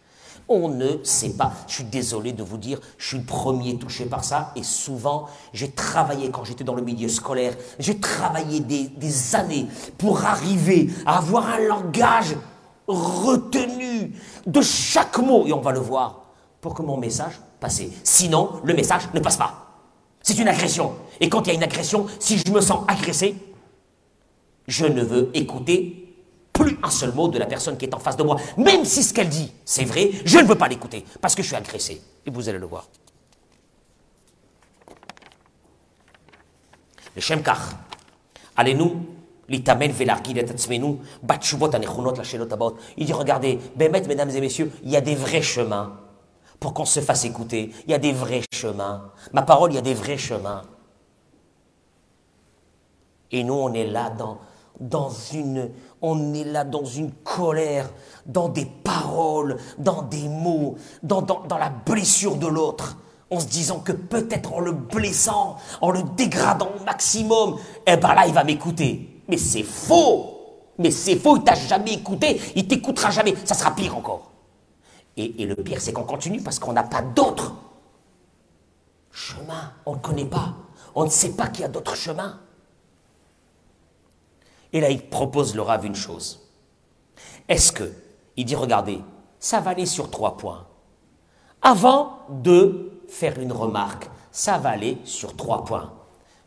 On ne sait pas. Je suis désolé de vous dire, je suis le premier touché par ça. Et souvent, j'ai travaillé quand j'étais dans le milieu scolaire, j'ai travaillé des, années pour arriver à avoir un langage retenu de chaque mot. Et on va le voir pour que mon message passe. Sinon, le message ne passe pas. C'est une agression. Et quand il y a une agression, si je me sens agressé, je ne veux écouter plus un seul mot de la personne qui est en face de moi. Même si ce qu'elle dit, c'est vrai, je ne veux pas l'écouter parce que je suis agressé. Et vous allez le voir. Atzmenu, batshuvot anechunot la shelot abot. Il dit, regardez, Bémet, mesdames et messieurs, il y a des vrais chemins pour qu'on se fasse écouter. Il y a des vrais chemins. Ma parole, il y a des vrais chemins. Et nous, on est là dans, dans une, on est là dans une colère, dans des paroles, dans des mots, dans, dans, dans la blessure de l'autre en se disant que peut-être en le blessant, en le dégradant au maximum, eh ben là, il va m'écouter. Mais c'est faux Mais c'est faux, il t'a jamais écouté, il t'écoutera jamais, ça sera pire encore. Et, et le pire, c'est qu'on continue parce qu'on n'a pas d'autre chemin. On ne connaît pas. On ne sait pas qu'il y a d'autres chemins. Et là, il propose le Rav une chose. Est-ce que, il dit, regardez, ça va aller sur trois points. Avant de faire une remarque. Ça va aller sur trois points.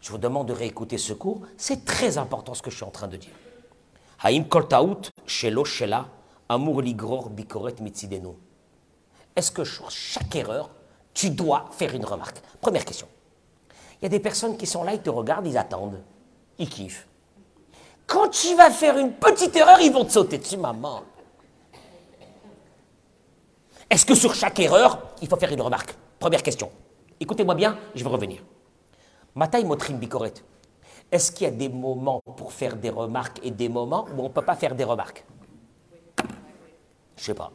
Je vous demande de réécouter ce cours. C'est très important ce que je suis en train de dire. Haïm koltaout shelo shela amour ligror bikoret mitzidenu. Est-ce que sur chaque erreur, tu dois faire une remarque? Première question. Il y a des personnes qui sont là, ils te regardent, ils attendent, ils kiffent. Quand tu vas faire une petite erreur, ils vont te sauter dessus, maman. Est-ce que sur chaque erreur, il faut faire une remarque? Première question. Écoutez-moi bien, je vais revenir. Mataï Motrim Bikoret. Est-ce qu'il y a des moments pour faire des remarques et des moments où on ne peut pas faire des remarques? Je sais pas.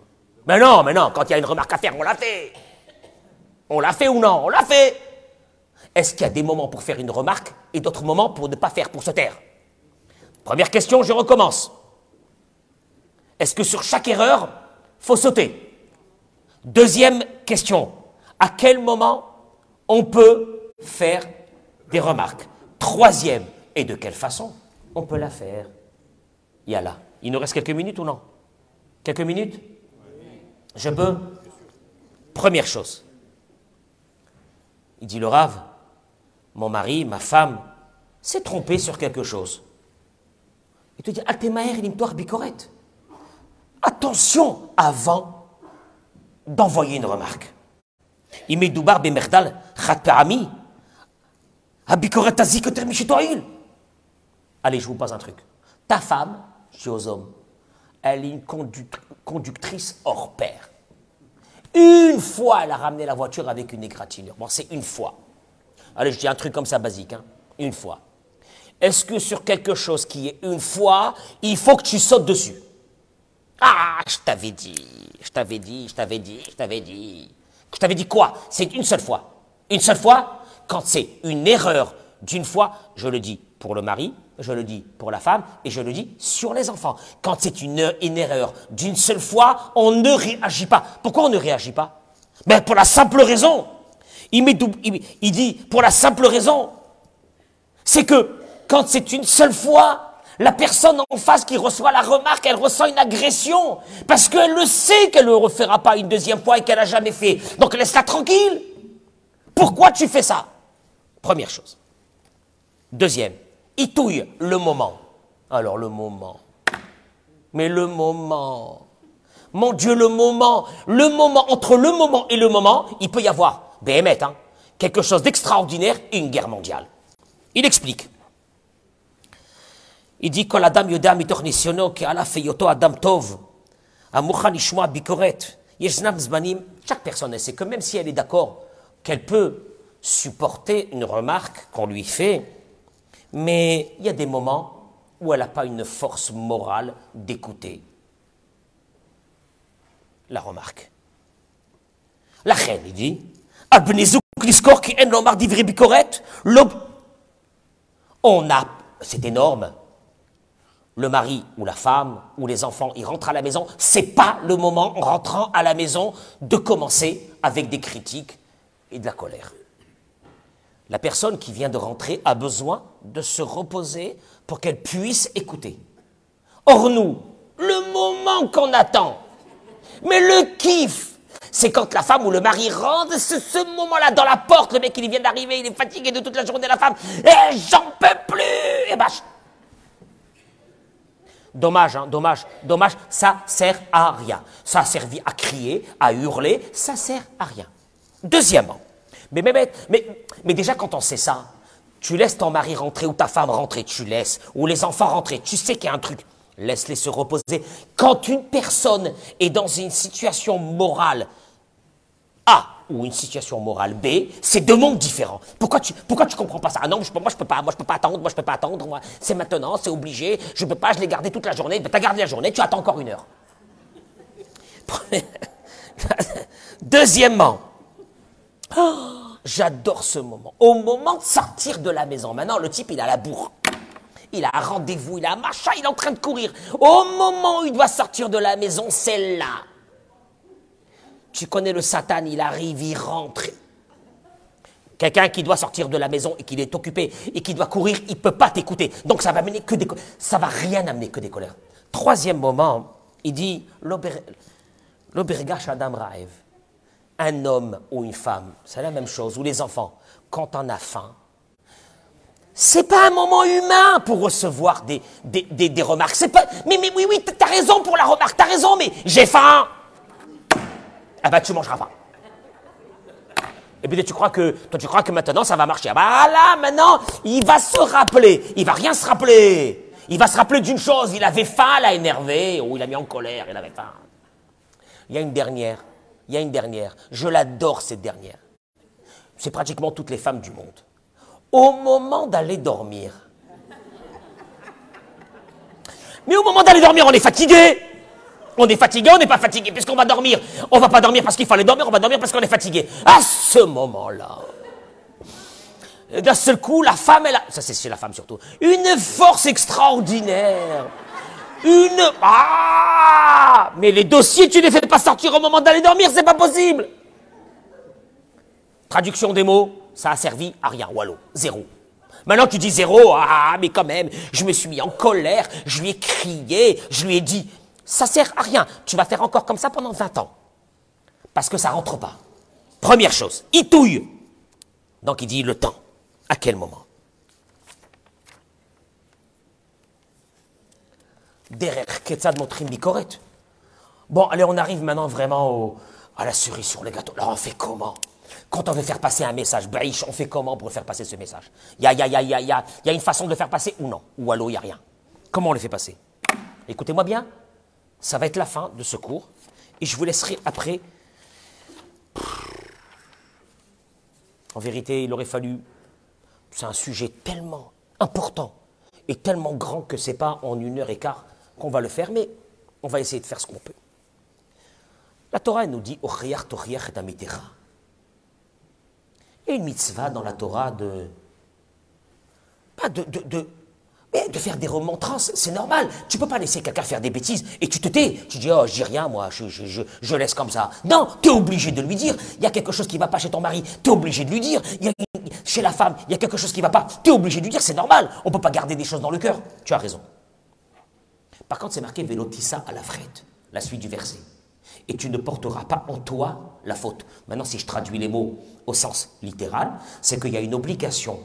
Mais non, mais non, quand il y a une remarque à faire, on l'a fait. On l'a fait ou non? On l'a fait. Est-ce qu'il y a des moments pour faire une remarque et d'autres moments pour ne pas faire, pour se taire? Première question, je recommence. Est-ce que sur chaque erreur, faut sauter? Deuxième question, à quel moment on peut faire des remarques? Troisième, et de quelle façon on peut la faire? Il y a là. Il nous reste quelques minutes ou non? Quelques minutes? Je peux? Première chose. Il dit le rave, mon mari, ma femme, s'est trompé sur quelque chose. Il te dit. Attention avant d'envoyer une remarque. Allez, je vous pose un truc. Ta femme, je suis aux hommes, elle est une conductrice hors pair. Une fois, elle a ramené la voiture avec une égratignure. Bon, c'est une fois. Allez, je dis un truc comme ça basique, hein. une fois. Est-ce que sur quelque chose qui est une fois, il faut que tu sautes dessus? Ah, je t'avais dit, je t'avais dit, je t'avais dit, je t'avais dit. Je t'avais dit quoi? C'est une seule fois. Une seule fois, quand c'est une erreur d'une fois, je le dis pour le mari, je le dis pour la femme et je le dis sur les enfants. Quand c'est une, erreur d'une seule fois, on ne réagit pas. Pourquoi on ne réagit pas? Ben pour la simple raison. Il dit pour la simple raison. C'est que quand c'est une seule fois, la personne en face qui reçoit la remarque, elle ressent une agression. Parce qu'elle le sait qu'elle ne le refera pas une deuxième fois et qu'elle n'a jamais fait. Donc laisse-la tranquille. Pourquoi tu fais ça? Première chose. Deuxième, il touille le moment. Alors le moment. Mais le moment. Mon Dieu, le moment. Le moment, entre le moment et le moment, il peut y avoir, Béhémet, hein, quelque chose d'extraordinaire et une guerre mondiale. Il explique. Il dit que l'Adam יודע מתוך ניסיונו כי על אף היותו אדם טוב, המוכן לשמוע ביקורת, ישנם זמנים, chaque personne sait que même si elle est d'accord qu'elle peut supporter une remarque qu'on lui fait, mais il y a des moments où elle n'a pas une force morale d'écouter la remarque. La reine, il dit, on a, c'est énorme, le mari ou la femme ou les enfants, ils rentrent à la maison, c'est pas le moment, en rentrant à la maison, de commencer avec des critiques et de la colère. La personne qui vient de rentrer a besoin de se reposer pour qu'elle puisse écouter. Or nous, le moment qu'on attend, mais le kiff, c'est quand la femme ou le mari rentre, ce, ce moment-là dans la porte, le mec il vient d'arriver, il est fatigué de toute la journée, la femme, et j'en peux plus, et bah, Dommage, hein, dommage, dommage, ça sert à rien. Ça a servi à crier, à hurler, ça sert à rien. Deuxièmement, mais, mais, déjà quand on sait ça, tu laisses ton mari rentrer ou ta femme rentrer, tu laisses, ou les enfants rentrer, tu sais qu'il y a un truc, laisse-les se reposer. Quand une personne est dans une situation morale A ou une situation morale B, c'est deux mondes différents. Pourquoi tu, pourquoi tu comprends pas ça? Ah non, moi je peux pas, moi je peux pas attendre, moi je peux pas attendre, c'est maintenant, c'est obligé, je peux pas, je l'ai gardé toute la journée. Ben, tu as gardé la journée, tu attends encore une heure. Deuxièmement, j'adore ce moment. Au moment de sortir de la maison, maintenant le type il a la bourre. Il a un rendez-vous, il a un machin, il est en train de courir. Au moment où il doit sortir de la maison, c'est là tu connais le Satan, il arrive, il rentre. Quelqu'un qui doit sortir de la maison et qui est occupé et qui doit courir, il ne peut pas t'écouter. Donc ça va amener que ça va rien amener que des colères. Troisième moment, il dit l'obergash Adam Raev. Un homme ou une femme, c'est la même chose, ou les enfants, quand on a faim, c'est pas un moment humain pour recevoir des, des, des, des remarques. C'est pas, mais, mais oui, oui, t'as raison pour la remarque, t'as raison, mais j'ai faim ah bah tu mangeras pas. Et puis tu crois que toi tu crois que maintenant ça va marcher. Ah bah là maintenant il va se rappeler. Il va rien se rappeler. Il va se rappeler d'une chose. Il avait faim, l'a énervé, ou il a mis en colère. Il avait faim. Il y a une dernière. Il y a une dernière. Je l'adore cette dernière. C'est pratiquement toutes les femmes du monde. Au moment d'aller dormir. Mais au moment d'aller dormir, on est fatigué. On est fatigué, on n'est pas fatigué, puisqu'on va dormir. On va pas dormir parce qu'il fallait dormir, on va dormir parce qu'on est fatigué. À ce moment-là, d'un seul coup, la femme, elle a, ça c'est chez la femme surtout, une force extraordinaire. Une, ah! Mais les dossiers, tu ne les fais pas sortir au moment d'aller dormir, c'est pas possible. Traduction des mots, ça a servi à rien, Wallo, zéro. Maintenant tu dis zéro, ah, mais quand même, je me suis mis en colère, je lui ai crié, je lui ai dit, ça sert à rien. Tu vas faire encore comme ça pendant 20 ans. Parce que ça rentre pas. Première chose, il touille. Donc il dit le temps. À quel moment? Derrière Ketzad Motrim. Bon, allez, on arrive maintenant vraiment à la cerise sur le gâteau. Alors on fait comment? Quand on veut faire passer un message, on fait comment pour faire passer ce message? Il y a, y, a, y, y a, une façon de le faire passer ou non? Ou allô, il n'y a rien. Comment on le fait passer? Écoutez-moi bien, ça va être la fin de ce cours. Et je vous laisserai après. En vérité, il aurait fallu. C'est un sujet tellement important et tellement grand que c'est pas en une heure et quart qu'on va le faire, mais on va essayer de faire ce qu'on peut. La Torah nous dit Il y a une mitzvah dans la Torah de. Pas de, de mais de faire des remontrances, c'est normal. Tu peux pas laisser quelqu'un faire des bêtises et tu te tais. Tu dis, oh, dis rien, moi, je, je, je, laisse comme ça. Non, tu es obligé de lui dire. Il y a quelque chose qui va pas chez ton mari, tu es obligé de lui dire. Y a, chez la femme, il y a quelque chose qui va pas, tu es obligé de lui dire, c'est normal. On peut pas garder des choses dans le cœur. Tu as raison. Par contre, c'est marqué Velotissa à la frette, la suite du verset. Et tu ne porteras pas en toi la faute. Maintenant, si je traduis les mots au sens littéral, c'est qu'il y a une obligation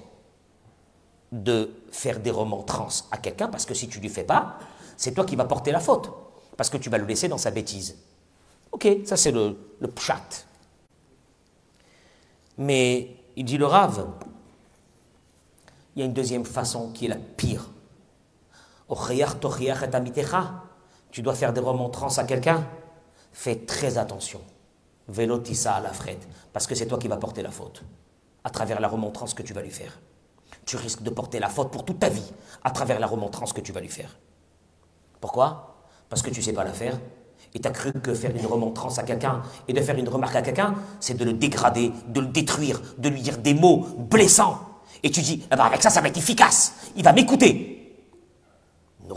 de faire des remontrances à quelqu'un, parce que si tu ne lui fais pas, c'est toi qui vas porter la faute, parce que tu vas le laisser dans sa bêtise. Ok, ça c'est le, le pchat. Mais il dit le rave, il y a une deuxième façon qui est la pire. Tu dois faire des remontrances à quelqu'un, fais très attention. Vélotissa à la frette, parce que c'est toi qui vas porter la faute, à travers la remontrance que tu vas lui faire tu risques de porter la faute pour toute ta vie à travers la remontrance que tu vas lui faire. Pourquoi? Parce que tu ne sais pas la faire. Et tu as cru que faire une remontrance à quelqu'un et de faire une remarque à quelqu'un, c'est de le dégrader, de le détruire, de lui dire des mots blessants. Et tu dis, eh ben, avec ça, ça va être efficace. Il va m'écouter. Nous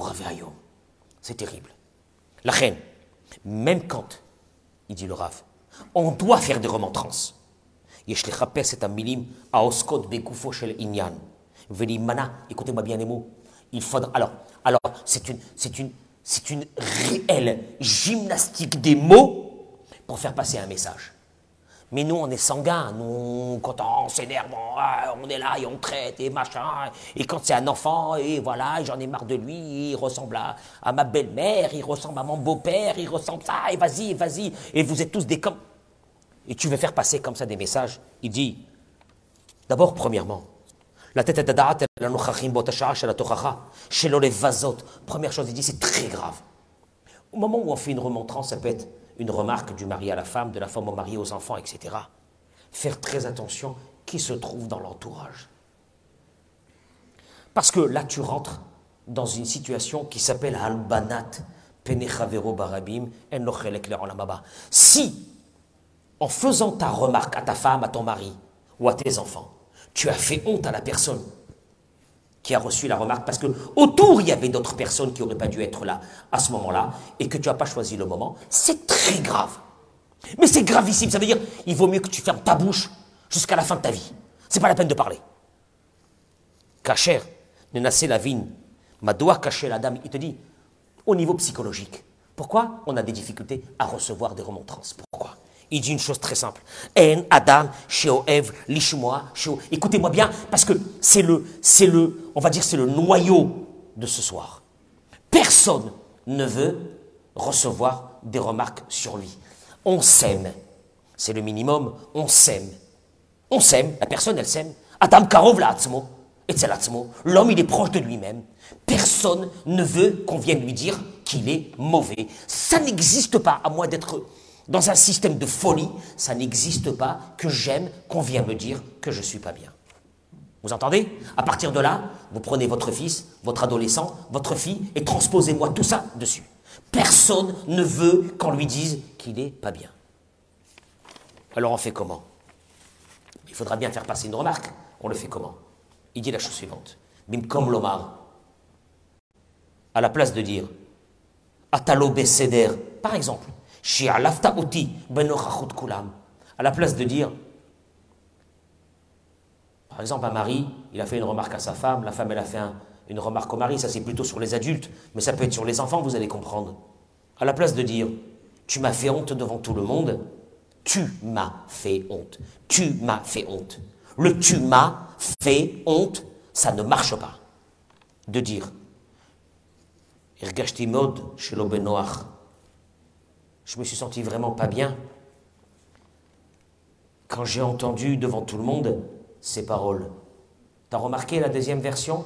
C'est terrible. La reine, même quand, il dit le Rav, on doit faire des remontrances. milim inyan mana, écoutez-moi bien les mots. Il faudra. Alors, alors c'est une, c'est une, c'est une réelle gymnastique des mots pour faire passer un message. Mais nous, on est sanguin. Nous, quand on s'énerve, on, est là et on traite et machin. Et quand c'est un enfant, et voilà, j'en ai marre de lui, il ressemble à, à ma belle-mère, il ressemble à mon beau-père, il ressemble à ça, et vas-y, vas-y. Et vous êtes tous des comme. Et tu veux faire passer comme ça des messages? Il dit, d'abord, premièrement, la tête est la chez les vazot. Première chose, il dit, c'est très grave. Au moment où on fait une remontrance, ça peut être une remarque du mari à la femme, de la femme au mari, aux enfants, etc. Faire très attention qui se trouve dans l'entourage. Parce que là, tu rentres dans une situation qui s'appelle Albanat, Penechavero Barabim, Si, en faisant ta remarque à ta femme, à ton mari ou à tes enfants, tu as fait honte à la personne qui a reçu la remarque, parce que autour il y avait d'autres personnes qui n'auraient pas dû être là à ce moment-là, et que tu n'as pas choisi le moment, c'est très grave. Mais c'est gravissime, ça veut dire il vaut mieux que tu fermes ta bouche jusqu'à la fin de ta vie. C'est pas la peine de parler. Cacher, ne la vigne, ma doigt cacher la dame, il te dit, au niveau psychologique, pourquoi on a des difficultés à recevoir des remontrances? Pourquoi? Il dit une chose très simple. En Adam, Sheoev, Lishmoa, Écoutez-moi bien, parce que c'est le, c'est le, on va dire, c'est le noyau de ce soir. Personne ne veut recevoir des remarques sur lui. On s'aime. C'est le minimum. On s'aime. On s'aime. La personne, elle s'aime. Adam Karov Et c'est L'homme, il est proche de lui-même. Personne ne veut qu'on vienne lui dire qu'il est mauvais. Ça n'existe pas, à moins d'être dans un système de folie, ça n'existe pas que j'aime qu'on vienne me dire que je ne suis pas bien. Vous entendez? À partir de là, vous prenez votre fils, votre adolescent, votre fille et transposez-moi tout ça dessus. Personne ne veut qu'on lui dise qu'il n'est pas bien. Alors on fait comment? Il faudra bien faire passer une remarque. On le fait comment? Il dit la chose suivante. Bim comme l'omar. À la place de dire Atalo Besséder, par exemple, ben à la place de dire, par exemple, un mari, il a fait une remarque à sa femme, la femme, elle a fait une remarque au mari, ça c'est plutôt sur les adultes, mais ça peut être sur les enfants, vous allez comprendre. À la place de dire, tu m'as fait honte devant tout le monde, tu m'as fait honte. Tu m'as fait honte. Le tu m'as fait honte, ça ne marche pas. De dire, mode chez l'Obenoach, je me suis senti vraiment pas bien quand j'ai entendu devant tout le monde ces paroles. T'as remarqué la deuxième version?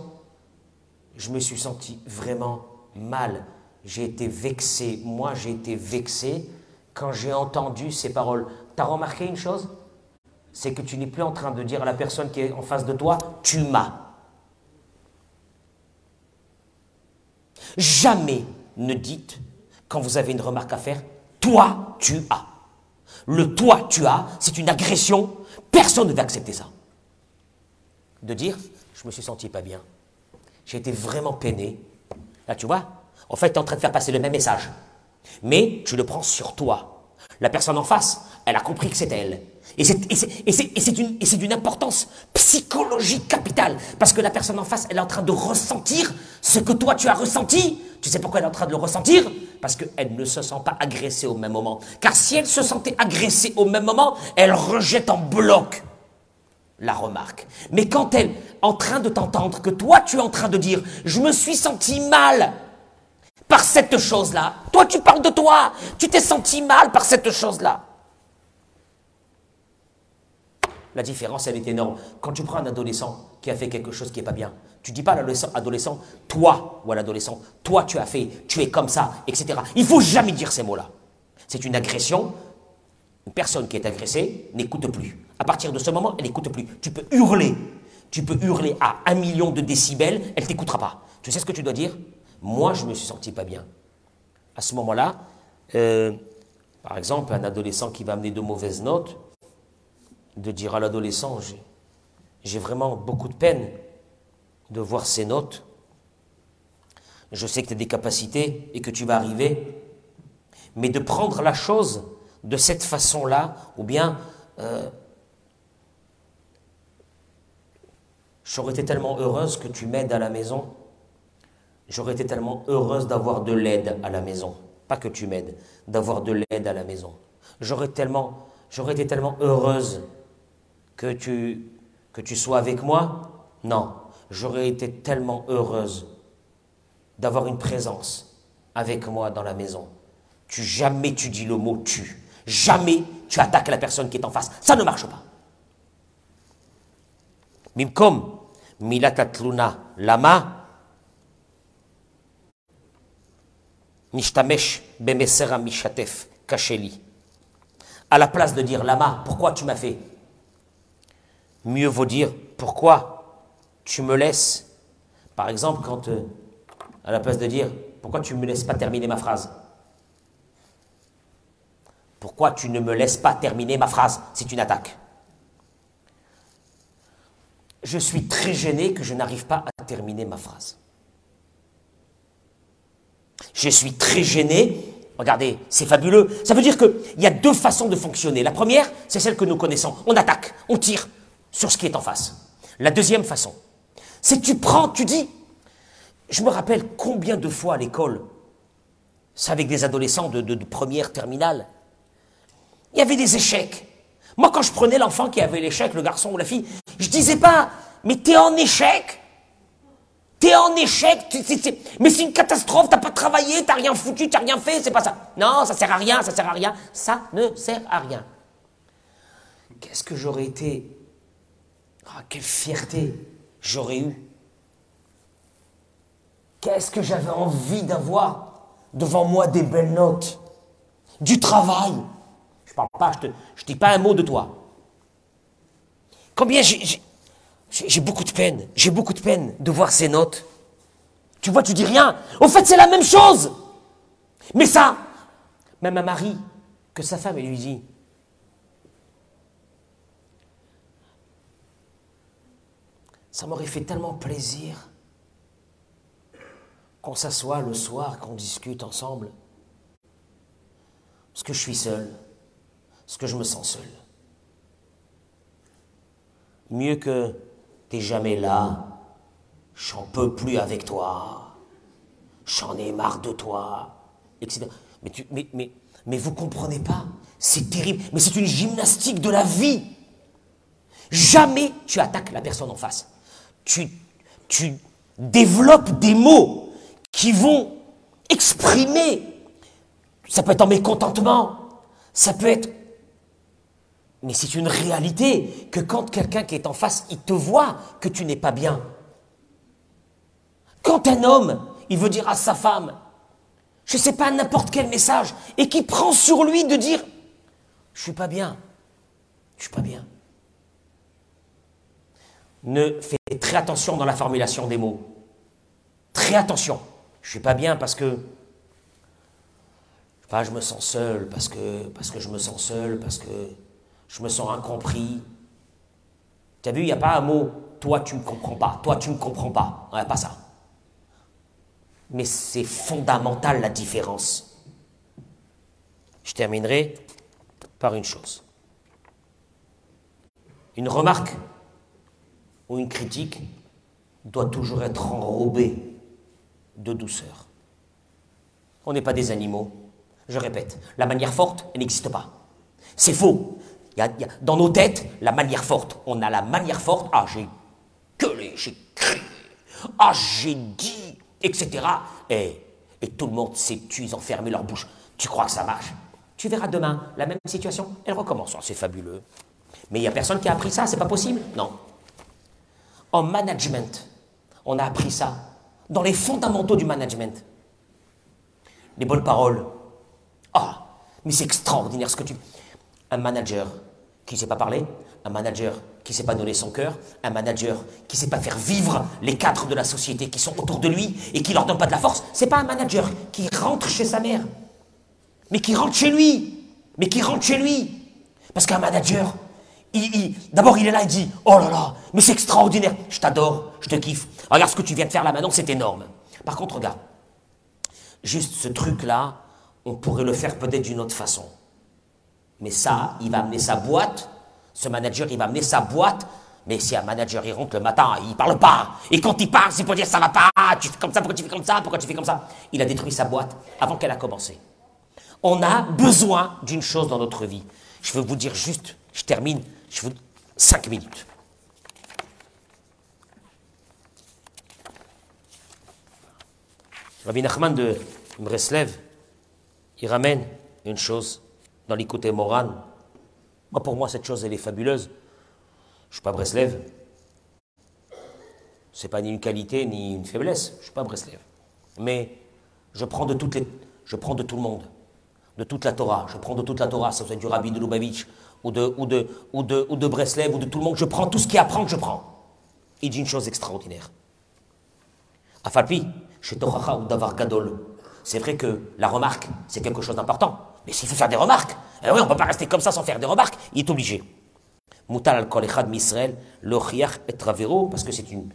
Je me suis senti vraiment mal. J'ai été vexé. Moi, j'ai été vexé quand j'ai entendu ces paroles. T'as remarqué une chose? C'est que tu n'es plus en train de dire à la personne qui est en face de toi, tu m'as. Jamais ne dites, quand vous avez une remarque à faire, toi, tu as. Le toi, tu as, c'est une agression. Personne ne va accepter ça. De dire, je me suis senti pas bien. J'ai été vraiment peiné. Là, tu vois, en fait, tu es en train de faire passer le même message. Mais tu le prends sur toi. La personne en face, elle a compris que c'est elle. Et c'est d'une importance psychologique capitale. Parce que la personne en face, elle est en train de ressentir ce que toi tu as ressenti. Tu sais pourquoi elle est en train de le ressentir? Parce qu'elle ne se sent pas agressée au même moment. Car si elle se sentait agressée au même moment, elle rejette en bloc la remarque. Mais quand elle est en train de t'entendre, que toi tu es en train de dire, je me suis senti mal par cette chose-là. Toi tu parles de toi, tu t'es senti mal par cette chose-là. La différence, elle est énorme. Quand tu prends un adolescent qui a fait quelque chose qui n'est pas bien, tu dis pas à l'adolescent, adolescent, toi, ou à l'adolescent, toi tu as fait, tu es comme ça, etc. Il faut jamais dire ces mots-là. C'est une agression. Une personne qui est agressée n'écoute plus. À partir de ce moment, elle n'écoute plus. Tu peux hurler. Tu peux hurler à un million de décibels, elle t'écoutera pas. Tu sais ce que tu dois dire? Moi, je me suis senti pas bien. À ce moment-là, euh, par exemple, un adolescent qui va amener de mauvaises notes, de dire à l'adolescent, j'ai vraiment beaucoup de peine de voir ces notes. Je sais que tu as des capacités et que tu vas arriver, mais de prendre la chose de cette façon-là, ou bien euh, j'aurais été tellement heureuse que tu m'aides à la maison, j'aurais été tellement heureuse d'avoir de l'aide à la maison, pas que tu m'aides, d'avoir de l'aide à la maison. J'aurais tellement j'aurais été tellement heureuse que tu, que tu sois avec moi. Non, j'aurais été tellement heureuse d'avoir une présence avec moi dans la maison. Tu jamais tu dis le mot tu. Jamais tu attaques la personne qui est en face. Ça ne marche pas. Mimkom, milatatluna lama, nishtamesh bemesera mishatef kacheli. À la place de dire lama, pourquoi tu m'as fait? Mieux vaut dire pourquoi tu me laisses? Par exemple, quand, euh, à la place de dire pourquoi tu ne me laisses pas terminer ma phrase? Pourquoi tu ne me laisses pas terminer ma phrase C'est une attaque. Je suis très gêné que je n'arrive pas à terminer ma phrase. Je suis très gêné. Regardez, c'est fabuleux. Ça veut dire qu'il y a deux façons de fonctionner. La première, c'est celle que nous connaissons. On attaque, on tire sur ce qui est en face. La deuxième façon, c'est tu prends, tu dis, je me rappelle combien de fois à l'école, c'est avec des adolescents de, de première terminale, il y avait des échecs. Moi, quand je prenais l'enfant qui avait l'échec, le garçon ou la fille, je disais pas, mais t'es en échec. T'es en échec. mais c'est une catastrophe. T'as pas travaillé, t'as rien foutu, t'as rien fait. C'est pas ça. Non, ça sert à rien, ça sert à rien. Ça ne sert à rien. Qu'est-ce que j'aurais été? Ah, quelle fierté j'aurais eu. Qu'est-ce que j'avais envie d'avoir devant moi des belles notes, du travail, je parle pas, je ne dis pas un mot de toi. Combien j'ai beaucoup de peine, j'ai beaucoup de peine de voir ces notes. Tu vois, tu dis rien. Au fait, c'est la même chose. Mais ça, même un mari, que sa femme, elle lui dit, ça m'aurait fait tellement plaisir qu'on s'assoit le soir, qu'on discute ensemble. Parce que je suis seul ce que je me sens seul. Mieux que jamais là, j'en peux plus avec toi, j'en ai marre de toi, etc. Mais, tu, mais, mais, mais vous comprenez pas, c'est terrible, mais c'est une gymnastique de la vie. Jamais tu attaques la personne en face. Tu, tu développes des mots qui vont exprimer. Ça peut être en mécontentement, ça peut être mais c'est une réalité que quand quelqu'un qui est en face, il te voit que tu n'es pas bien. Quand un homme, il veut dire à sa femme, je ne sais pas n'importe quel message, et qui prend sur lui de dire, je suis pas bien, je suis pas bien. Ne fais très attention dans la formulation des mots. Très attention. Je suis pas bien parce que pas, je me sens seul, parce que, parce que je me sens seul, parce que je me sens incompris. Tu as vu, il n'y a pas un mot, toi tu ne me comprends pas, toi tu ne comprends pas. Il n'y a pas ça. Mais c'est fondamental la différence. Je terminerai par une chose. Une remarque ou une critique doit toujours être enrobée de douceur. On n'est pas des animaux. Je répète, la manière forte, n'existe pas. C'est faux dans nos têtes, la manière forte. On a la manière forte. Ah, j'ai gueulé, j'ai crié. Ah, j'ai dit, etc. Et, tout le monde s'est tué, ils ont fermé leur bouche. Tu crois que ça marche? Tu verras demain, la même situation, elle recommence. Oh, c'est fabuleux. Mais il n'y a personne qui a appris ça, c'est pas possible? Non. En management, on a appris ça. Dans les fondamentaux du management. Les bonnes paroles. Ah, mais c'est extraordinaire ce que tu un manager qui ne sait pas parler, un manager qui ne sait pas donner son cœur, un manager qui ne sait pas faire vivre les cadres de la société qui sont autour de lui et qui leur donne pas de la force, c'est pas un manager qui rentre chez sa mère, mais qui rentre chez lui, mais qui rentre chez lui. Parce qu'un manager, il, d'abord il est là, il dit, oh là là, mais c'est extraordinaire, je t'adore, je te kiffe, regarde ce que tu viens de faire là maintenant, c'est énorme. Par contre, regarde, juste ce truc-là, on pourrait le faire peut-être d'une autre façon. Mais ça, il va amener sa boîte. Ce manager, il va amener sa boîte. Mais si un manager, il rentre le matin, il parle pas. Et quand il parle, c'est pour dire ça va pas, tu fais comme ça, pourquoi tu fais comme ça, pourquoi tu fais comme ça? Il a détruit sa boîte avant qu'elle a commencé. On a besoin d'une chose dans notre vie. Je veux vous dire juste, je termine, je vous cinq minutes. Rabbi Nachman de Breslev, il ramène une chose dans l'écoute Moran. Moi, pour moi, cette chose, elle est fabuleuse. Je ne suis pas Breslev. Ce n'est pas ni une qualité ni une faiblesse. Je ne suis pas Breslev. Mais je prends de toutes les, je prends de tout le monde, de toute la Torah. Je prends de toute la Torah, ça soit du Rabbi de Lubavitch ou de, ou, de, ou, de, ou de Breslev ou de tout le monde. Je prends tout ce qui apprend que je prends. Il dit une chose extraordinaire. Afalpi, chez Toracha ou Davar Gadol, c'est vrai que la remarque, c'est quelque chose d'important. Mais s'il faut faire des remarques, eh oui, on ne peut pas rester comme ça sans faire des remarques. Il est obligé. Moutal al kol echad misrael, lo et travero, parce que c'est une,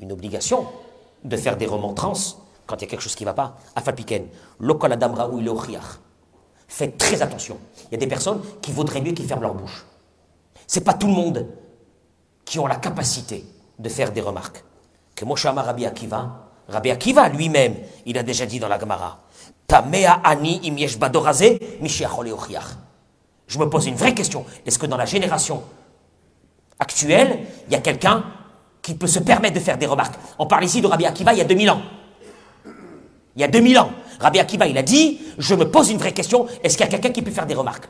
une obligation de faire des remontrances quand il y a quelque chose qui ne va pas. Afalpiken, lo kol adam raoui Faites très attention. Il y a des personnes qui vaudraient mieux qu'ils ferment leur bouche. C'est pas tout le monde qui ont la capacité de faire des remarques. Que Moshe Rabbi Akiva, Rabbi Akiva lui-même, il a déjà dit dans la Gemara, Je me pose une vraie question. Est-ce que dans la génération actuelle, il y a quelqu'un qui peut se permettre de faire des remarques? On parle ici de Rabbi Akiva il y a 2000 ans. Il y a 2000 ans. Rabbi Akiva, il a dit, je me pose une vraie question, est-ce qu'il y a quelqu'un qui peut faire des remarques?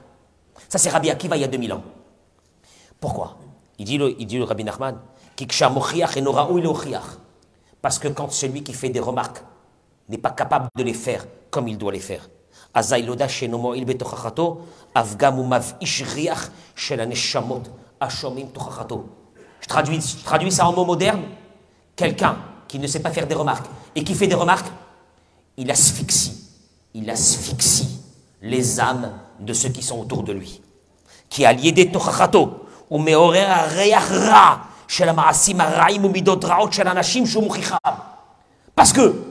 Ça, c'est Rabbi Akiva il y a 2000 ans. Pourquoi? Il dit, le, il dit le Rabbi Nachman, parce que quand celui qui fait des remarques n'est pas capable de les faire comme il doit les faire, je traduis, je traduis ça en mots modernes. Quelqu'un qui ne sait pas faire des remarques et qui fait des remarques, il asphyxie, il asphyxie les âmes de ceux qui sont autour de lui. Qui a lié des tochachato, ou meorera reachra, parce que,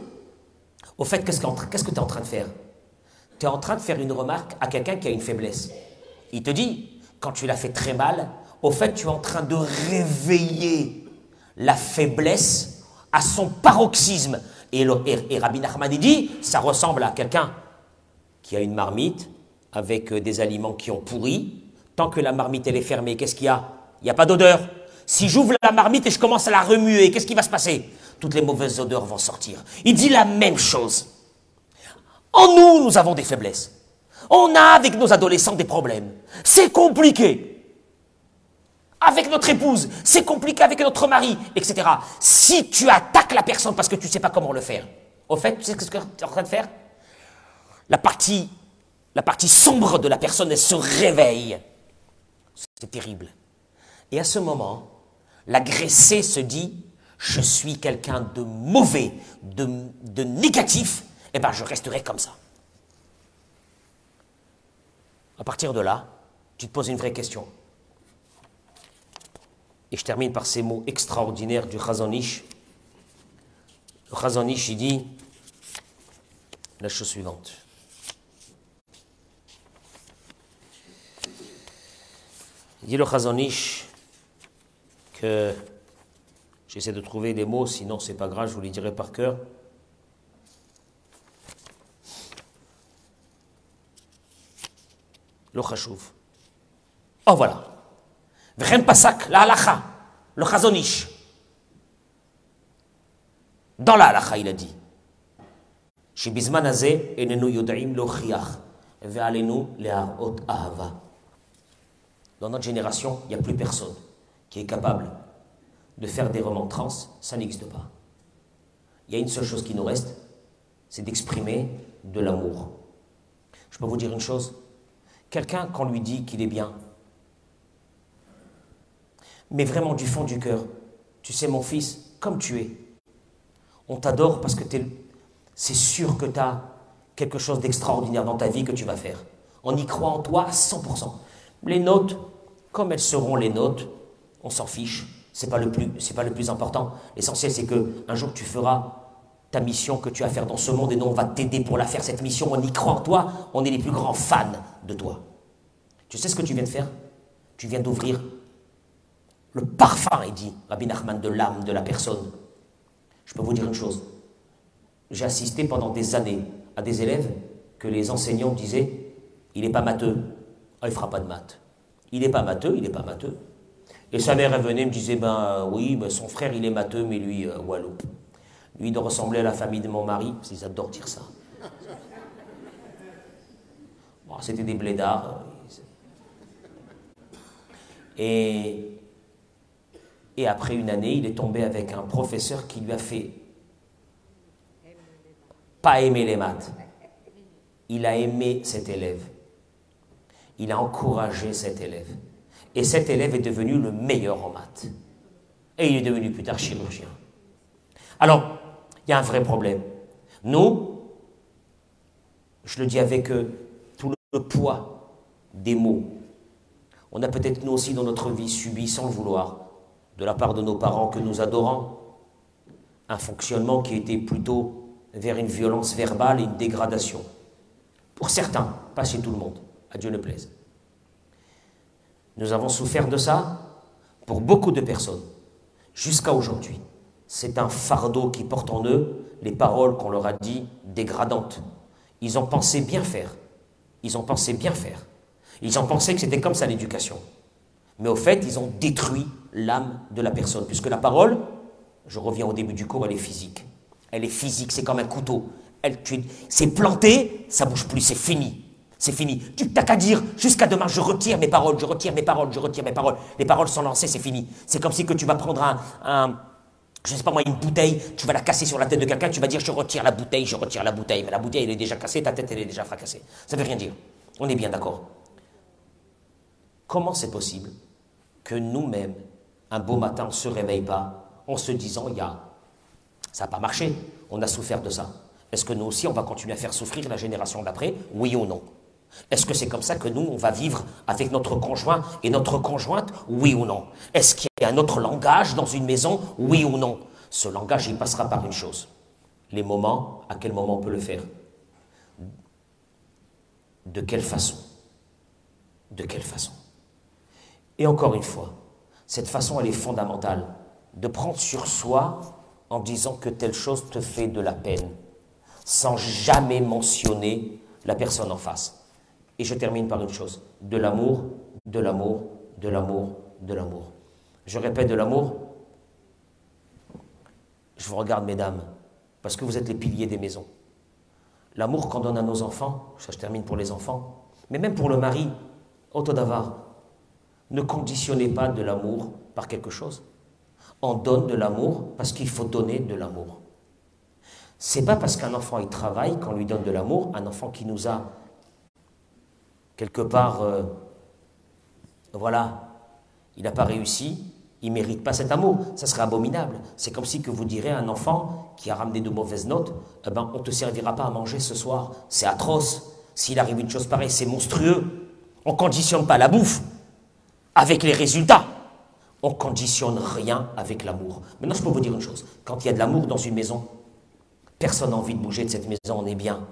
au fait, qu'est-ce que tu es en train de faire? Tu es en train de faire une remarque à quelqu'un qui a une faiblesse. Il te dit, quand tu l'as fait très mal, au fait, tu es en train de réveiller la faiblesse à son paroxysme. Et, et, Rabbi Nachman dit, ça ressemble à quelqu'un qui a une marmite avec euh, des aliments qui ont pourri. Tant que la marmite elle est fermée, qu'est-ce qu'il y a? Il n'y a pas d'odeur. Si j'ouvre la marmite et je commence à la remuer, qu'est-ce qui va se passer? Toutes les mauvaises odeurs vont sortir. Il dit la même chose. En nous, nous avons des faiblesses. On a avec nos adolescents des problèmes. C'est compliqué. Avec notre épouse, c'est compliqué avec notre mari, etc. Si tu attaques la personne parce que tu ne sais pas comment le faire, au fait, tu sais ce que tu es en train de faire? La partie, sombre de la personne, elle se réveille. C'est terrible. Et à ce moment, L'agressé se dit, je suis quelqu'un de mauvais, de, négatif, et eh bien je resterai comme ça. À partir de là, tu te poses une vraie question. Et je termine par ces mots extraordinaires du Chazanish. Le Chazanish, il dit la chose suivante. Il dit le que j'essaie de trouver des mots, sinon c'est pas grave, je vous les dirai par cœur. Le chashuv. Oh voilà. Vren pasak, la halacha, le chazonish. Dans la halacha, il a dit. שבזמן הזה איננו יודעים להוכיח ועלינו להראות ahava. Dans notre génération, il n'y a plus personne qui est capable de faire des remontrances, ça n'existe pas. Il y a une seule chose qui nous reste, c'est d'exprimer de l'amour. Je peux vous dire une chose, quelqu'un qu'on lui dit qu'il est bien, mais vraiment du fond du cœur, tu sais mon fils, comme tu es, on t'adore parce que c'est sûr que tu as quelque chose d'extraordinaire dans ta vie que tu vas faire. On y croit en toi à 100%. Les notes, comme elles seront les notes, on s'en fiche. C'est pas le plus, c'est pas le plus important. L'essentiel, c'est que un jour tu feras ta mission que tu as à faire dans ce monde et nous on va t'aider pour la faire cette mission. On y croit en toi. On est les plus grands fans de toi. Tu sais ce que tu viens de faire? Tu viens d'ouvrir le parfum, il dit Rabbi Nachman, de l'âme de la personne. Je peux vous dire une chose. J'ai assisté pendant des années à des élèves que les enseignants disaient il n'est pas matheux. Ah, il fera pas de maths. Il n'est pas matheux, il n'est pas matheux. Et sa mère, elle venait, me disait, ben oui, ben, son frère, il est matheux, mais lui, euh. Lui, il doit ressembler à la famille de mon mari, parce qu'ils adorent dire ça. Bon, C'était des blédards. Et, et après une année, il est tombé avec un professeur qui lui a fait pas aimer les maths. Il a aimé cet élève. Il a encouragé cet élève. Et cet élève est devenu le meilleur en maths. Et il est devenu plus tard chirurgien. Alors, il y a un vrai problème. Nous, je le dis avec euh, tout le poids des mots, on a peut-être nous aussi dans notre vie subi sans le vouloir, de la part de nos parents que nous adorons, un fonctionnement qui était plutôt vers une violence verbale et une dégradation. Pour certains, pas chez tout le monde, à Dieu ne plaise. Nous avons souffert de ça pour beaucoup de personnes, jusqu'à aujourd'hui. C'est un fardeau qui porte en eux les paroles qu'on leur a dit dégradantes. Ils ont pensé bien faire. Ils ont pensé bien faire. Ils ont pensé que c'était comme ça l'éducation. Mais au fait, ils ont détruit l'âme de la personne, puisque la parole, je reviens au début du cours, elle est physique. Elle est physique, c'est comme un couteau. Elle, c'est planté, ça bouge plus, c'est fini. C'est fini. Tu n'as qu'à dire jusqu'à demain, je retire mes paroles, je retire mes paroles, je retire mes paroles. Les paroles sont lancées, c'est fini. C'est comme si que tu vas prendre un, je sais pas moi, une bouteille, tu vas la casser sur la tête de quelqu'un, tu vas dire je retire la bouteille, je retire la bouteille. La bouteille, elle est déjà cassée, ta tête, elle est déjà fracassée. Ça ne veut rien dire. On est bien d'accord. Comment c'est possible que nous-mêmes, un beau matin, on ne se réveille pas en se disant, y a, ça n'a pas marché, on a souffert de ça. Est-ce que nous aussi, on va continuer à faire souffrir la génération d'après? Oui ou non? Est-ce que c'est comme ça que nous, on va vivre avec notre conjoint et notre conjointe Oui ou non? Est-ce qu'il y a un autre langage dans une maison Oui ou non? Ce langage, il passera par une chose. Les moments, à quel moment on peut le faire? De quelle façon? De quelle façon? Et encore une fois, cette façon, elle est fondamentale. De prendre sur soi en disant que telle chose te fait de la peine, sans jamais mentionner la personne en face. Et je termine par une chose, de l'amour, de l'amour, de l'amour, de l'amour. Je répète de l'amour. Je vous regarde, mesdames, parce que vous êtes les piliers des maisons. L'amour qu'on donne à nos enfants, ça je termine pour les enfants, mais même pour le mari, Autodavar, ne conditionnez pas de l'amour par quelque chose. On donne de l'amour parce qu'il faut donner de l'amour. C'est pas parce qu'un enfant il travaille qu'on lui donne de l'amour, un enfant qui nous a quelque part, euh, voilà, il n'a pas réussi, il ne mérite pas cet amour. Ça serait abominable. C'est comme si que vous direz à un enfant qui a ramené de mauvaises notes, eh ben, on ne te servira pas à manger ce soir. C'est atroce. S'il arrive une chose pareille, c'est monstrueux. On ne conditionne pas la bouffe avec les résultats. On conditionne rien avec l'amour. Maintenant, je peux vous dire une chose. Quand il y a de l'amour dans une maison, personne n'a envie de bouger de cette maison, on est bien.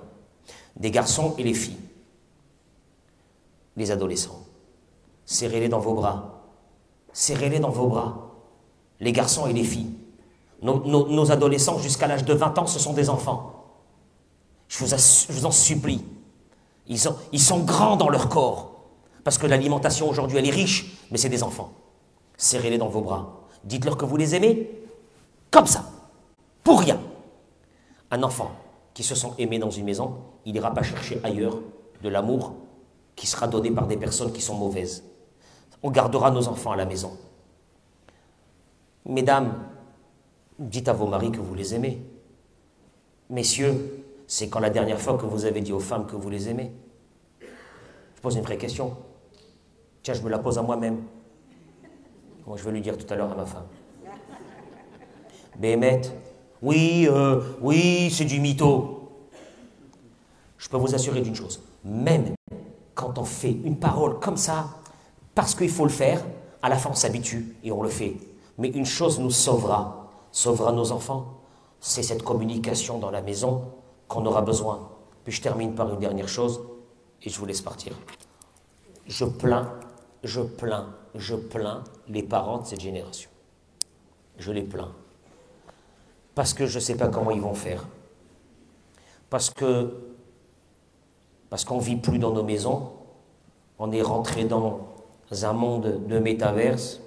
Des garçons et les filles. Les adolescents. Serrez-les dans vos bras. Serrez-les dans vont bras. Les garçons et les filles. Nos, adolescents jusqu'à l'âge de 20 ans, ce sont des enfants. Je vous, en supplie. Ils, ils sont grands dans leur corps. Parce que l'alimentation aujourd'hui, elle est riche, mais c'est des enfants serrez-les dans vos bras. Dites-leur que vous les aimez, comme ça, pour rien. Un enfant qui se sent aimé dans une maison, il n'ira pas chercher ailleurs de l'amour qui sera donné par des personnes qui sont mauvaises. On gardera nos enfants à la maison. Mesdames, dites à vos maris que vous les aimez. Messieurs, c'est quand la dernière fois que vous avez dit aux femmes que vous les aimez Je pose une vraie question. Tiens, je me la pose à moi-même. Moi, je vais lui dire tout à l'heure à ma femme? Béhémet, oui, euh, oui, c'est du mytho. Je peux vous assurer d'une chose. Même quand on fait une parole comme ça, parce qu'il faut le faire, à la fin on s'habitue et on le fait. Mais une chose nous sauvera, sauvera nos enfants, c'est cette communication dans la maison qu'on aura besoin. Puis je termine par une dernière chose et je vous laisse partir. Je plains, je plains je plains les parents de cette génération. Je les plains. Parce que je ne sais pas comment ils vont faire. Parce que parce qu'on ne vit plus dans nos maisons, On est rentré dans un monde de métaverse.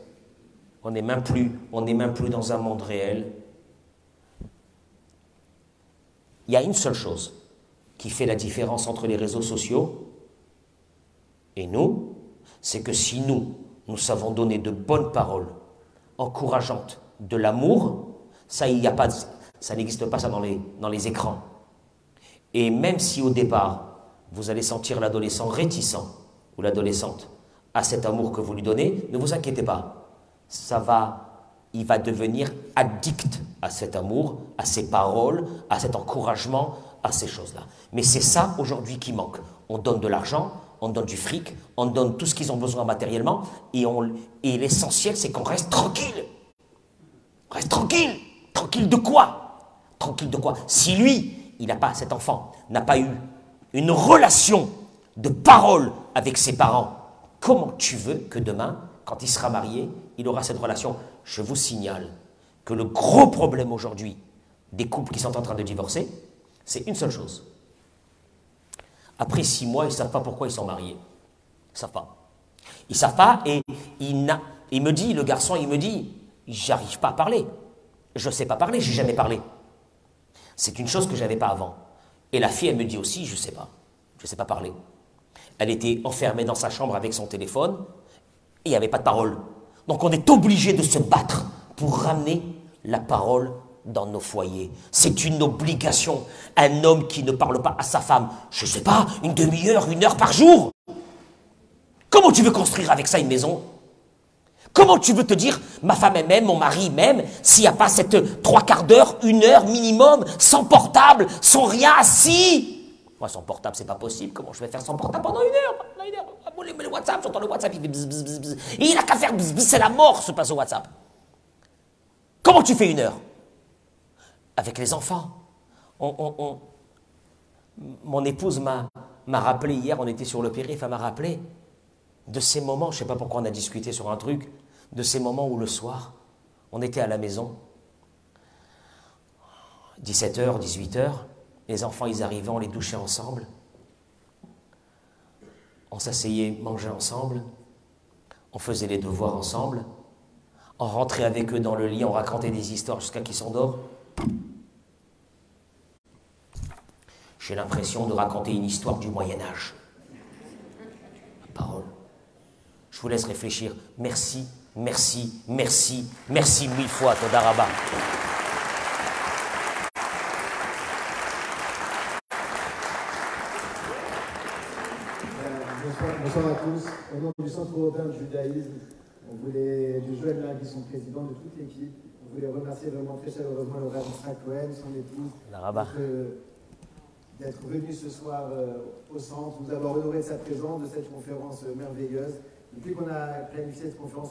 On n'est même plus, même plus dans un monde réel. Il y a une seule chose qui fait la différence entre les réseaux sociaux et nous, c'est que si nous, nous savons donner de bonnes paroles, encourageantes, de l'amour, ça, n'existe pas ça dans les écrans. Et même si au départ, vous allez sentir l'adolescent réticent ou l'adolescente à cet amour que vous lui donnez, ne vous inquiétez pas. Ça va, il va devenir addict à cet amour, à ces paroles, à cet encouragement, à ces choses-là. Mais c'est ça aujourd'hui qui manque. On donne de l'argent, on donne du fric, on donne tout ce qu'ils ont besoin matériellement, et, et l'essentiel, c'est qu'on reste tranquille. Reste tranquille. Tranquille de quoi? Tranquille de quoi? Si lui, il n'a pas, cet enfant, n'a pas eu une relation de parole avec ses parents, comment tu veux que demain, quand il sera marié, il aura cette relation? Je vous signale que le gros problème aujourd'hui des couples qui sont en train de divorcer, c'est une seule chose. Après six mois, ils ne savent pas pourquoi ils sont mariés. Ils ne savent pas. Ils ne savent pas et il, me dit, le garçon, il me dit, j'arrive pas à parler. Je ne sais pas parler, j'ai jamais parlé. C'est une chose que je n'avais pas avant. Et la fille, elle me dit aussi, je ne sais pas. Je ne sais pas parler. Elle était enfermée dans sa chambre avec son téléphone et il n'y avait pas de parole. Donc on est obligé de se battre pour ramener la parole dans nos foyers. C'est une obligation. Un homme qui ne parle pas à sa femme, je ne sais pas, une demi-heure, une heure par jour. Comment tu veux construire avec ça une maison? Comment tu veux te dire, ma femme m'aime, mon mari m'aime, s'il n'y a pas cette trois quarts d'heure, une heure minimum, sans portable, sans rien, assis? Moi, sans portable, c'est pas possible. Comment je vais faire sans portable pendant une heure? Une heure. Ah, le WhatsApp, j'entends le WhatsApp, il fait bzz, bzz, bzz. Et il n'a qu'à faire bzz, bzz, c'est la mort, se passe au WhatsApp. Comment tu fais une heure? Avec les enfants. Mon épouse m'a rappelé hier, on était sur le périph', elle m'a rappelé de ces moments, je ne sais pas pourquoi on a discuté sur un truc, de ces moments où le soir, on était à la maison, 17h, 18h, les enfants, ils arrivaient, on les douchait ensemble, on s'asseyait, mangeait ensemble, on faisait les devoirs ensemble, on rentrait avec eux dans le lit, on racontait des histoires jusqu'à qu'ils s'endorment. J'ai l'impression de raconter une histoire du Moyen Âge. Parole. Je vous laisse réfléchir. Merci, merci, merci, merci mille fois, Todaraba. Bonsoir à tous. Au nom du Centre européen de judaïsme, on voulait, de Joël Lagui, son président, de toute l'équipe, on voulait remercier vraiment très chaleureusement le Rav Cohen, son épouse, d'être venu ce soir euh, au centre, nous avoir honoré de sa présence, de cette conférence merveilleuse. Depuis qu'on a planifié cette conférence,